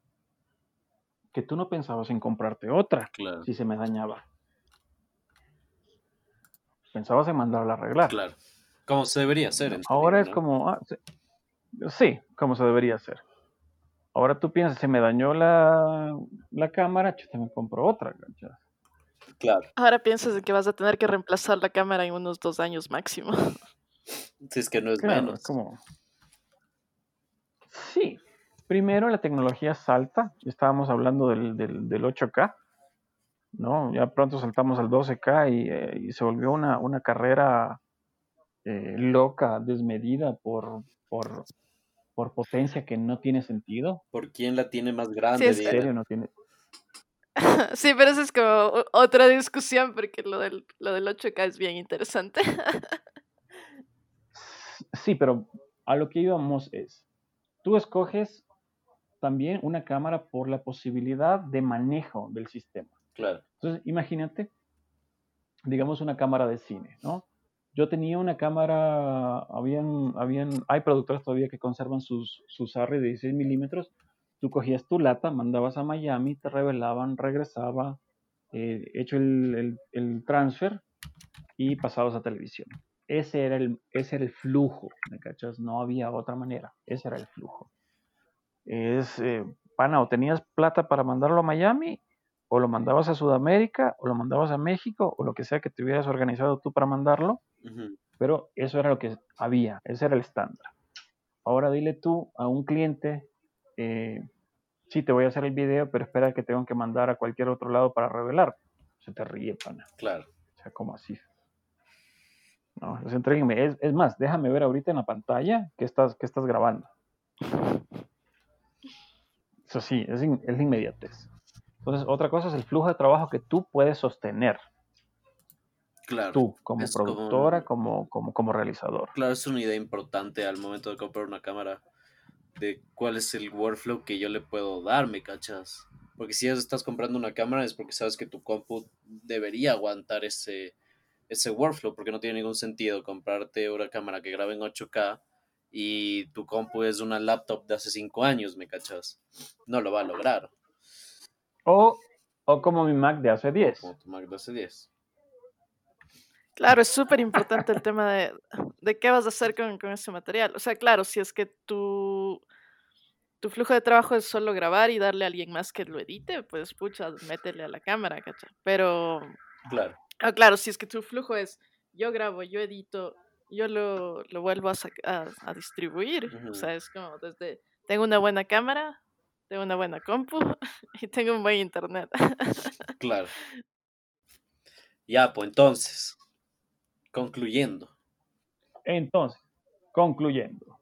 que tú no pensabas en comprarte otra Claro. si se me dañaba. Pensabas en mandarla a arreglar. Claro. Como se debería hacer. Ahora es como, ah, sí, sí, como se debería hacer. Ahora tú piensas, se me dañó la, la cámara, yo me compro otra. ¿cachai? Claro. Ahora piensas de que vas a tener que reemplazar la cámara en unos dos años máximo. Si es que no es Claro, menos. es como... Sí, primero la tecnología salta, estábamos hablando del, del, del 8K, ¿no? Ya pronto saltamos al 12K y, eh, y se volvió una, una carrera eh, loca, desmedida por, por, por potencia que no tiene sentido. ¿Por quién la tiene más grande? es En que- Diana? serio, no tiene... Sí, pero eso es como otra discusión porque lo del, lo del 8K es bien interesante. Sí, pero a lo que íbamos es, tú escoges también una cámara por la posibilidad de manejo del sistema. Claro. Entonces, imagínate, digamos una cámara de cine, ¿no? Yo tenía una cámara, habían, habían, hay productores todavía que conservan sus, sus ARRI de 16 milímetros. Tú cogías tu lata, mandabas a Miami, te revelaban, regresaba, eh, hecho el, el, el transfer y pasabas a televisión. Ese era el, ese el flujo, ¿me cachas? No había otra manera. Ese era el flujo. Es, eh, pana, o tenías plata para mandarlo a Miami, o lo mandabas a Sudamérica, o lo mandabas a México, o lo que sea que te hubieras organizado tú para mandarlo, Pero eso era lo que había, ese era el estándar. Ahora dile tú a un cliente, eh, sí, te voy a hacer el video, pero espera que tengo que mandar a cualquier otro lado para revelar. Se te ríe, pana. Claro. O sea, como así? No, pues entréguenme. Es, es más, déjame ver ahorita en la pantalla que estás, que estás grabando. Eso sí, es, in- es inmediatez. Entonces, otra cosa es el flujo de trabajo que tú puedes sostener, Claro. tú como es como- productora, como, como, como realizador. Claro, es una idea importante al momento de comprar una cámara de cuál es el workflow que yo le puedo dar, ¿me cachas? Porque si ya estás comprando una cámara es porque sabes que tu compu debería aguantar ese, ese workflow porque no tiene ningún sentido comprarte una cámara que grabe en 8K y tu compu es una laptop de hace 5 años, ¿me cachas? No lo va a lograr. O, o como mi Mac de hace 10. Como tu Mac de hace 10. Claro, es súper importante el tema de, de, qué vas a hacer con, con, ese material. O sea, claro, si es que tu, tu flujo de trabajo es solo grabar y darle a alguien más que lo edite, pues pucha, métele a la cámara, ¿cachai? Pero... Claro. Ah, claro, si es que tu flujo es yo grabo, yo edito, yo lo, lo vuelvo a, a, a distribuir. Uh -huh. O sea, es como desde, tengo una buena cámara, tengo una buena compu y tengo un buen internet. claro. Ya, pues entonces, concluyendo. Entonces, concluyendo,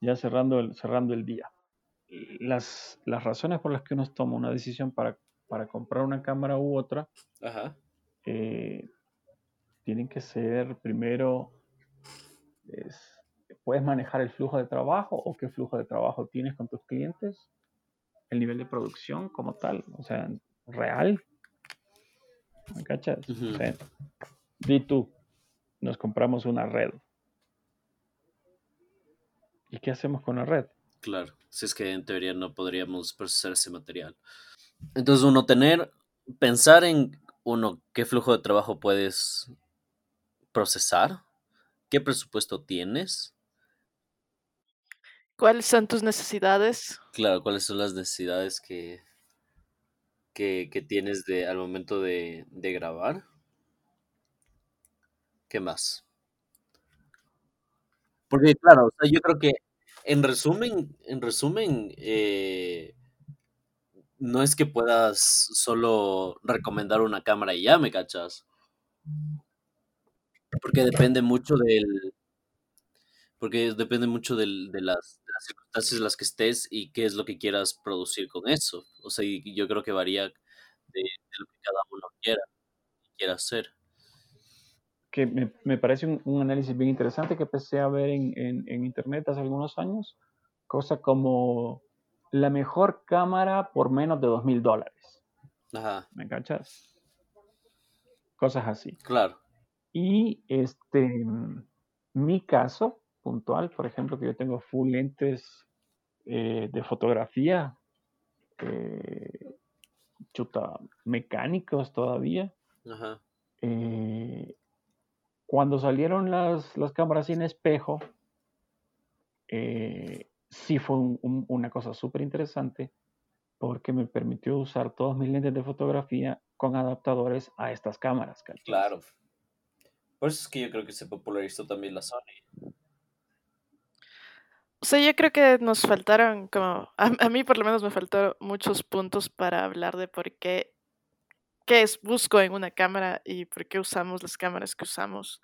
ya cerrando el, cerrando el día. Las, las razones por las que uno toma una decisión para, para comprar una cámara u otra Ajá. Eh, tienen que ser primero, es, ¿puedes manejar el flujo de trabajo o qué flujo de trabajo tienes con tus clientes? El nivel de producción como tal, o sea, real. ¿Me cachas? Ujú. O sea, di tú, nos compramos una red. ¿Y qué hacemos con la red? Claro, si es que en teoría no podríamos procesar ese material. Entonces, uno tener, pensar en uno, qué flujo de trabajo puedes procesar, qué presupuesto tienes, ¿Cuáles son tus necesidades? claro, cuáles son las necesidades que, que, que tienes de, al momento de, de grabar. ¿Qué más? Porque, claro, o sea, yo creo que en resumen, en resumen, eh, no es que puedas solo recomendar una cámara y ya, ¿me cachas? Porque depende mucho del... Porque depende mucho del- de, las, circunstancias en las que estés y qué es lo que quieras producir con eso. O sea, yo creo que varía de, de lo que cada uno quiera, quiera hacer. Que me, me parece un, un análisis bien interesante que empecé a ver en, en- en internet hace algunos años, cosa como la mejor cámara por menos de dos mil dólares, Ajá, ¿me cachas? Cosas así. claro. Y este, mi caso puntual, por ejemplo, que yo tengo full lentes eh, de fotografía, eh, chuta, mecánicos todavía. Ajá, Eh, cuando salieron las, las cámaras sin espejo, eh, sí fue un- un- una cosa súper interesante porque me permitió usar todos mis lentes de fotografía con adaptadores a estas cámaras. claro. Por eso es que yo creo que se popularizó también la Sony. O sea, yo creo que nos faltaron como, a, a mí por lo menos me faltaron muchos puntos para hablar de por qué, qué es busco en una cámara y por qué usamos las cámaras que usamos.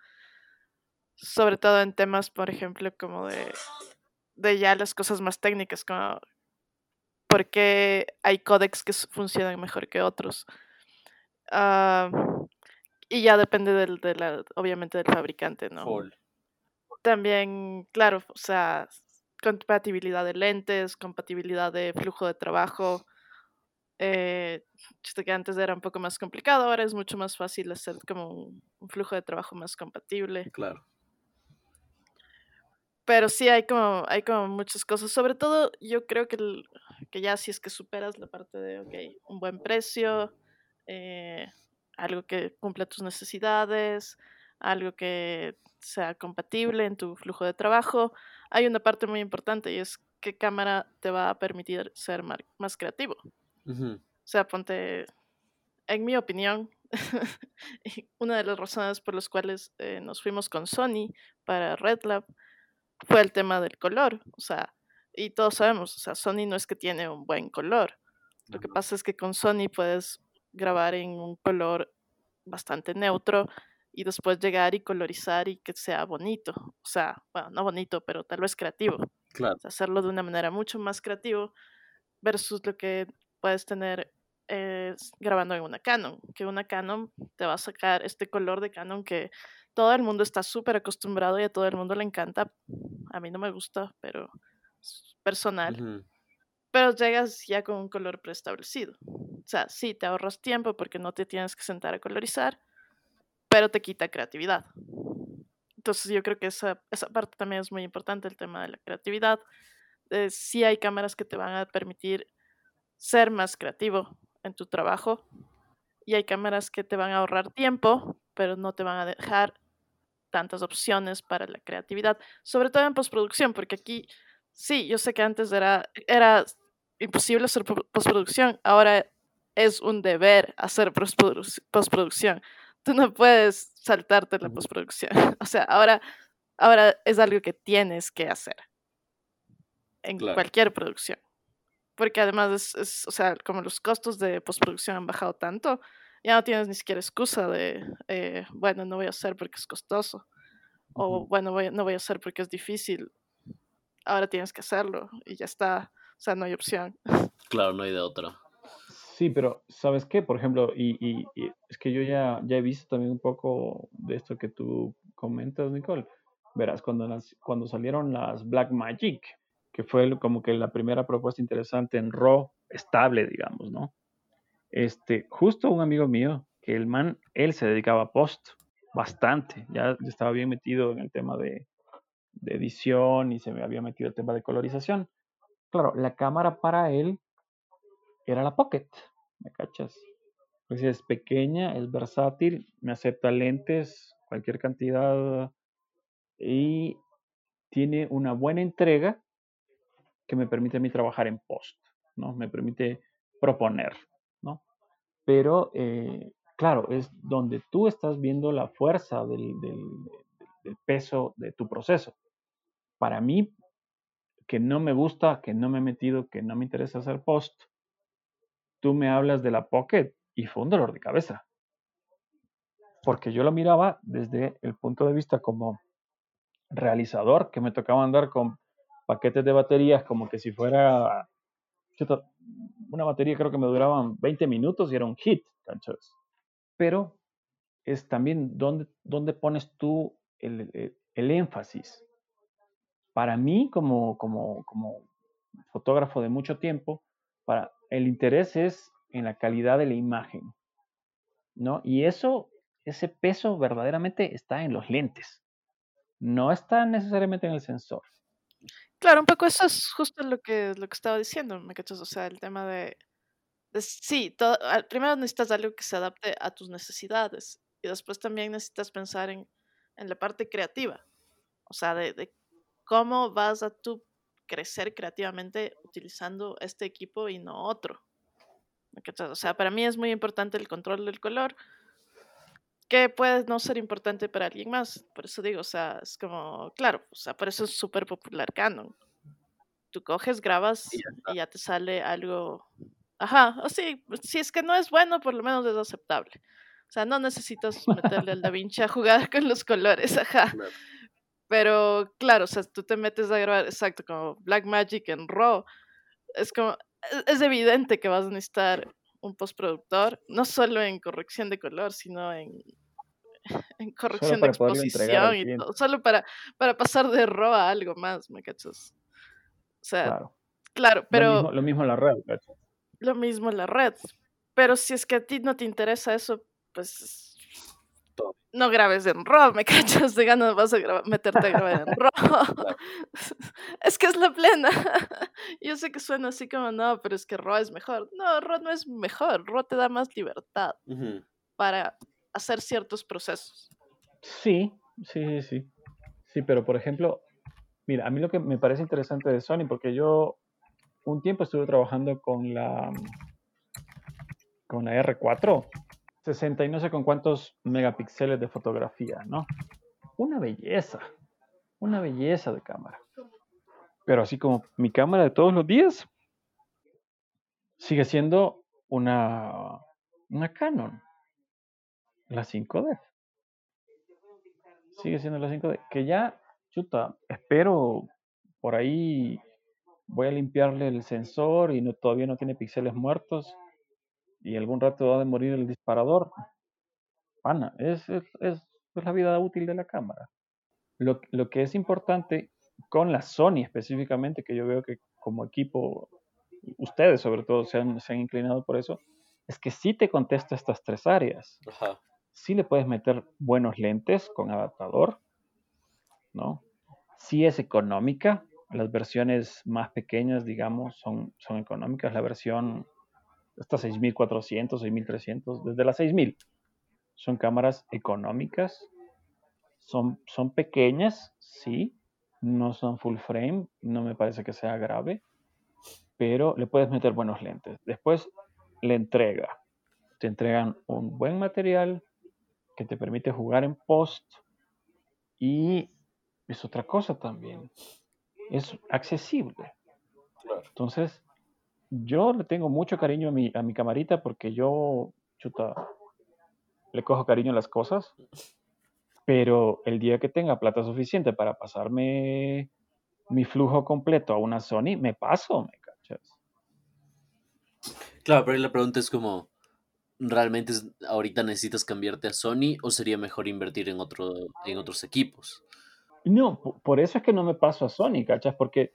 Sobre todo en temas, por ejemplo, como de, de ya las cosas más técnicas, como por qué hay códecs que funcionan mejor que otros. Ah, y ya depende del, de la, obviamente del fabricante, ¿no? Full. También, claro, o sea, compatibilidad de lentes, compatibilidad de flujo de trabajo. Eh, que antes era un poco más complicado, ahora es mucho más fácil hacer como un, un flujo de trabajo más compatible. Claro. Pero sí hay como, hay como muchas cosas. Sobre todo, yo creo que, el- que ya si es que superas la parte de, ok, un buen precio, eh, algo que cumpla tus necesidades, algo que sea compatible en tu flujo de trabajo, hay una parte muy importante y es qué cámara te va a permitir ser más creativo. O sea, ponte, en mi opinión, una de las razones por las cuales eh, nos fuimos con Sony para Red Lab fue el tema del color. O sea, y todos sabemos, o sea, Sony no es que tiene un buen color. Lo que pasa es que con Sony puedes grabar en un color bastante neutro y después llegar y colorizar y que sea bonito. O sea, bueno, no bonito, pero tal vez creativo. Claro. O sea, hacerlo de una manera mucho más creativo versus lo que puedes tener eh, grabando en una Canon, que una Canon te va a sacar este color de Canon que todo el mundo está súper acostumbrado y a todo el mundo le encanta. A mí no me gusta, pero es personal. Pero llegas ya con un color preestablecido. O sea, sí, te ahorras tiempo porque no te tienes que sentar a colorizar, pero te quita creatividad. Entonces yo creo que esa, esa parte también es muy importante, el tema de la creatividad. Eh, sí hay cámaras que te van a permitir ser más creativo en tu trabajo y hay cámaras que te van a ahorrar tiempo, pero no te van a dejar tantas opciones para la creatividad, sobre todo en postproducción, porque aquí sí, yo sé que antes era, era imposible hacer postproducción, ahora es un deber hacer postproducción. Tú no puedes saltarte la postproducción. O sea, ahora, ahora es algo que tienes que hacer en cualquier producción. Porque además es, o sea, como los costos de postproducción han bajado tanto, ya no tienes ni siquiera excusa de, eh, bueno, no voy a hacer porque es costoso. O bueno, voy, no voy a hacer porque es difícil. Ahora tienes que hacerlo y ya está. O sea, no hay opción. Claro, no hay de otra. Sí, pero ¿sabes qué? Por ejemplo, y, es que yo ya, ya he visto también un poco de esto que tú comentas, Nicole. Verás, cuando, las, cuando salieron las Black Magic, que fue como que la primera propuesta interesante en RAW estable, digamos, ¿no? Este, justo un amigo mío, que el man, él se dedicaba a post bastante, ya estaba bien metido en el tema de, edición y se me había metido el tema de colorización. Claro, la cámara para él era la Pocket, ¿me cachas? Pues es pequeña, es versátil, me acepta lentes, cualquier cantidad y tiene una buena entrega que me permite a mí trabajar en post, ¿no? Me permite proponer, ¿no? Pero, eh, claro, es donde tú estás viendo la fuerza del, del peso de tu proceso. Para mí, que no me gusta, que no me he metido, que no me interesa hacer post, tú me hablas de la Pocket y fue un dolor de cabeza. Porque yo lo miraba desde el punto de vista como realizador, que me tocaba andar con paquetes de baterías como que si fuera una batería creo que me duraban 20 minutos y era un hit, Pero es también dónde, dónde pones tú el, el, énfasis. Para mí, como, como, como fotógrafo de mucho tiempo, para, el interés es en la calidad de la imagen, ¿no? Y eso, ese peso verdaderamente está en los lentes, no está necesariamente en el sensor. Claro, un poco eso es justo lo que, lo que estaba diciendo, ¿me cachas? O sea, el tema de, sí, todo, primero necesitas algo que se adapte a tus necesidades y después también necesitas pensar en, en la parte creativa, o sea, de, de cómo vas a tú crecer creativamente utilizando este equipo y no otro. O sea, para mí es muy importante el control del color, que puede no ser importante para alguien más. Por eso digo, o sea, es como, claro, o sea, por eso es súper popular Canon. Tú coges, grabas y ya, te sale algo. Ajá, o sí, si es que no es bueno, por lo menos es aceptable. O sea, no necesitas meterle al Da Vinci a jugar con los colores, ajá. Pero claro, o sea, tú te metes a grabar, exacto, como Black Magic en RAW, es como, e-, es evidente que vas a necesitar un postproductor, no solo en corrección de color, sino en, en corrección de exposición y todo, solo para, para pasar de RAW a algo más, ¿me cachas? O sea, claro, pero... Lo mismo, en la red, Lo mismo en la red, pero si es que a ti no te interesa eso, pues no grabes en RAW, me cachas de ganas vas a meterte a grabar en RAW. es que es la plena. Yo sé que suena así como, no, pero es que RAW es mejor. No, RAW no es mejor, RAW te da más libertad para hacer ciertos procesos. Sí, sí, sí. Sí, pero por ejemplo, mira, a mí lo que me parece interesante de Sony, porque yo un tiempo estuve trabajando con la con la R4 60 y no sé con cuántos megapíxeles de fotografía, ¿no? Una belleza, una belleza de cámara. Pero así como mi cámara de todos los días, sigue siendo una, una Canon, la 5D. Sigue siendo la 5D, que ya, chuta, espero por ahí voy a limpiarle el sensor y no, todavía no tiene píxeles muertos y algún rato va a morir el disparador. Pana, es, es, es, la vida útil de la cámara. Lo, lo, que es importante con la Sony específicamente, que yo veo que como equipo, ustedes sobre todo se han, se han inclinado por eso, es que sí te contesta estas tres áreas. Ajá. sí le puedes meter buenos lentes con adaptador, ¿no? Sí es económica, las versiones más pequeñas, digamos, son, son económicas. La versión hasta 6400, 6300, desde las 6000. Son cámaras económicas, son, son pequeñas, sí, no son full frame, no me parece que sea grave, pero le puedes meter buenos lentes. Después, le entrega. Te entregan un buen material que te permite jugar en post y es otra cosa también. Es accesible. Entonces, yo le tengo mucho cariño a mi, a mi camarita porque yo, chuta, le cojo cariño a las cosas, pero el día que tenga plata suficiente para pasarme mi flujo completo a una Sony, me paso, me cachas. Claro, pero la pregunta es como, ¿realmente ahorita necesitas cambiarte a Sony o sería mejor invertir en, otro, en otros equipos? No, por eso es que no me paso a Sony, ¿cachas? Porque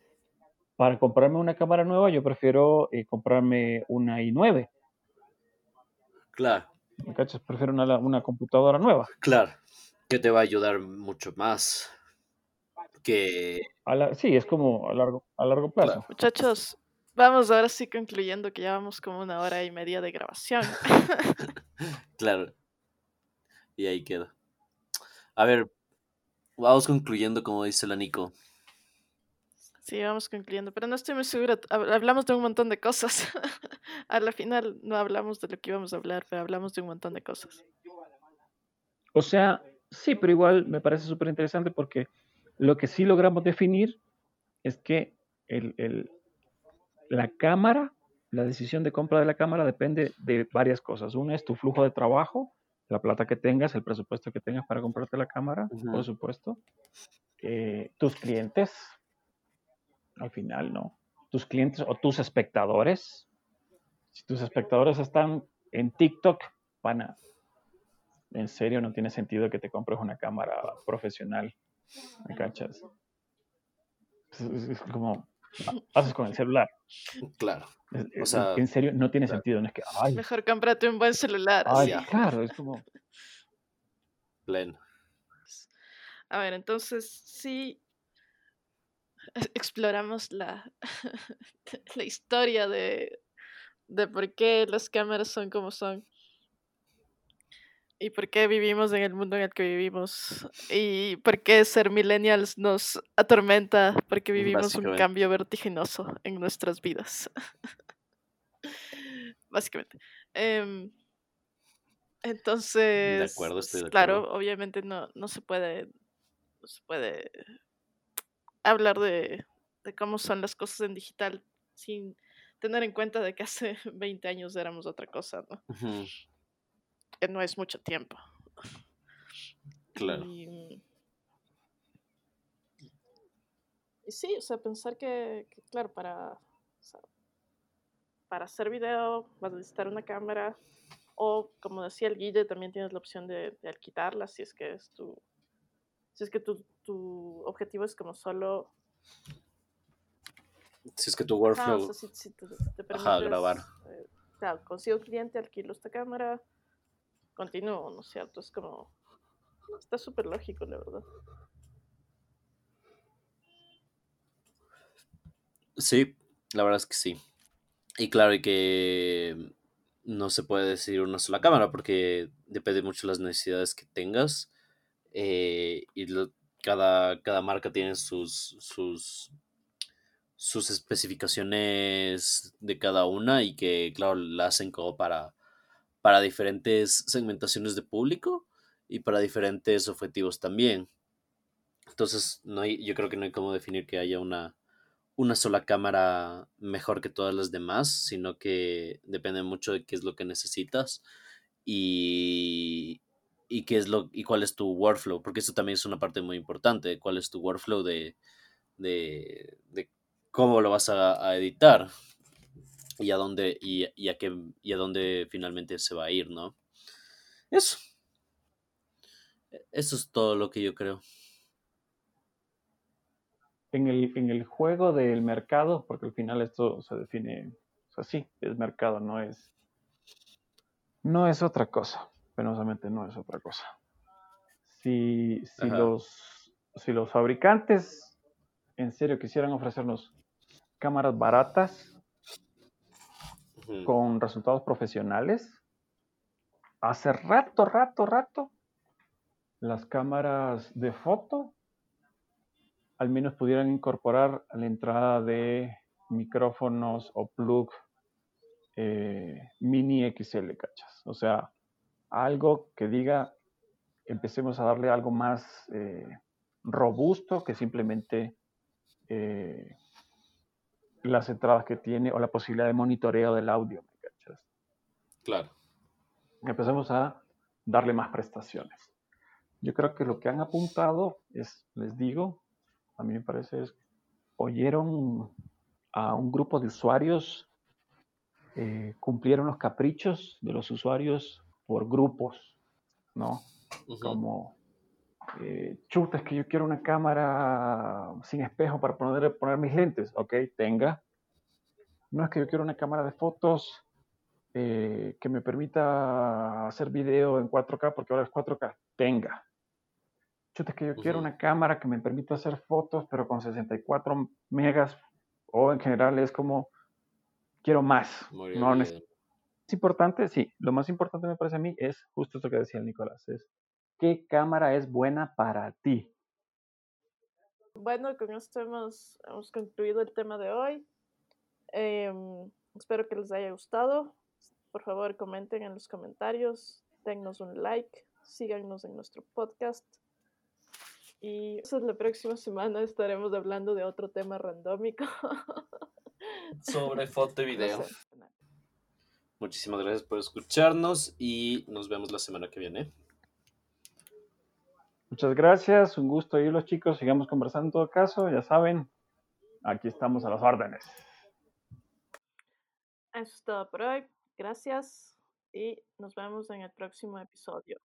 para comprarme una cámara nueva, yo prefiero eh, comprarme una i9. Claro. ¿Me cachas? Prefiero una, una, computadora nueva. Claro, que te va a ayudar mucho más que... sí, es como a largo, a largo plazo. Muchachos, vamos ahora sí concluyendo que ya vamos como una hora y media de grabación. claro. Y ahí queda. A ver, vamos concluyendo como dice la Nico. Sí, vamos concluyendo, pero no estoy muy segura. Hablamos de un montón de cosas. a la final no hablamos de lo que íbamos a hablar, pero hablamos de un montón de cosas. O sea, sí, pero igual me parece súper interesante porque lo que sí logramos definir es que el, el, la cámara, la decisión de compra de la cámara depende de varias cosas. Una es tu flujo de trabajo, la plata que tengas, el presupuesto que tengas para comprarte la cámara, por supuesto. Eh, tus clientes, al final, ¿no? Tus clientes o tus espectadores. Si tus espectadores están en TikTok, van a... En serio, no tiene sentido que te compres una cámara profesional. ¿Me cachas? Es, como, haces con el celular. Claro. O sea, en serio, no tiene sentido. No es que, Mejor cómprate un buen celular. Ay, claro, es como. Pleno. A ver, entonces sí exploramos la, la historia de, de por qué las cámaras son como son y por qué vivimos en el mundo en el que vivimos y por qué ser millennials nos atormenta porque vivimos un cambio vertiginoso en nuestras vidas. Básicamente. Em, entonces, de acuerdo, estoy de claro, obviamente no, no se puede no se puede hablar de, de cómo son las cosas en digital sin tener en cuenta de que hace 20 años éramos otra cosa, ¿no? que no es mucho tiempo. Claro. Y, sí, o sea, pensar que, claro, para, para hacer video vas a necesitar una cámara o, como decía el Guille, también tienes la opción de, de quitarla si es que es tu, si es que tu, tu objetivo es como solo si es que tu workflow. o sea, si, te, te Ajá, grabar. Eh, claro, consigo cliente, alquilo esta cámara, continúo, ¿no es cierto? Es como. Está súper lógico, la verdad. Sí, la verdad es que sí. Y claro, y que no se puede decidir una sola cámara porque depende mucho de las necesidades que tengas. Eh, y cada, cada marca tiene sus, sus, sus especificaciones de cada una y que, claro, la hacen como para para diferentes segmentaciones de público y para diferentes objetivos también. Entonces, no hay, yo creo que no hay como definir que haya una, una sola cámara mejor que todas las demás, sino que depende mucho de qué es lo que necesitas y, y qué es lo y cuál es tu workflow, porque eso también es una parte muy importante, cuál es tu workflow de, de, de cómo lo vas a, editar y a dónde y, a qué y a dónde finalmente se va a ir, ¿no? Eso. Eso es todo lo que yo creo. En el, en el juego del mercado, porque al final esto se define, o sea, sí, es mercado, no es, no es otra cosa. Penosamente no es otra cosa. Si, si los, si los fabricantes en serio quisieran ofrecernos cámaras baratas con resultados profesionales, hace rato, rato, rato, las cámaras de foto al menos pudieran incorporar la entrada de micrófonos o plug eh, mini XL, ¿cachas? O sea, algo que diga, empecemos a darle algo más eh, robusto que simplemente eh, las entradas que tiene o la posibilidad de monitoreo del audio. Claro. Empecemos a darle más prestaciones. Yo creo que lo que han apuntado es, les digo, a mí me parece es, oyeron a un grupo de usuarios, eh, cumplieron los caprichos de los usuarios por grupos, ¿no? Como, eh, chuta, es que yo quiero una cámara sin espejo para poner, poner mis lentes. Ok, tenga. No es que yo quiero una cámara de fotos eh, que me permita hacer video en 4K porque ahora es 4K. Tenga. Chuta, es que yo quiero una cámara que me permita hacer fotos pero con 64 megas o en general es como quiero más. no es importante, sí, lo más importante me parece a mí es justo esto que decía Nicolás, es qué cámara es buena para ti. Bueno, con esto hemos, hemos concluido el tema de hoy. Em, espero que les haya gustado. Por favor, comenten en los comentarios, dennos un like, síganos en nuestro podcast. Y la próxima semana estaremos hablando de otro tema randómico. Sobre foto y video. Muchísimas gracias por escucharnos y nos vemos la semana que viene. Muchas gracias, un gusto los chicos, sigamos conversando en todo caso, ya saben, aquí estamos a las órdenes. Eso es todo por hoy, gracias y nos vemos en el próximo episodio.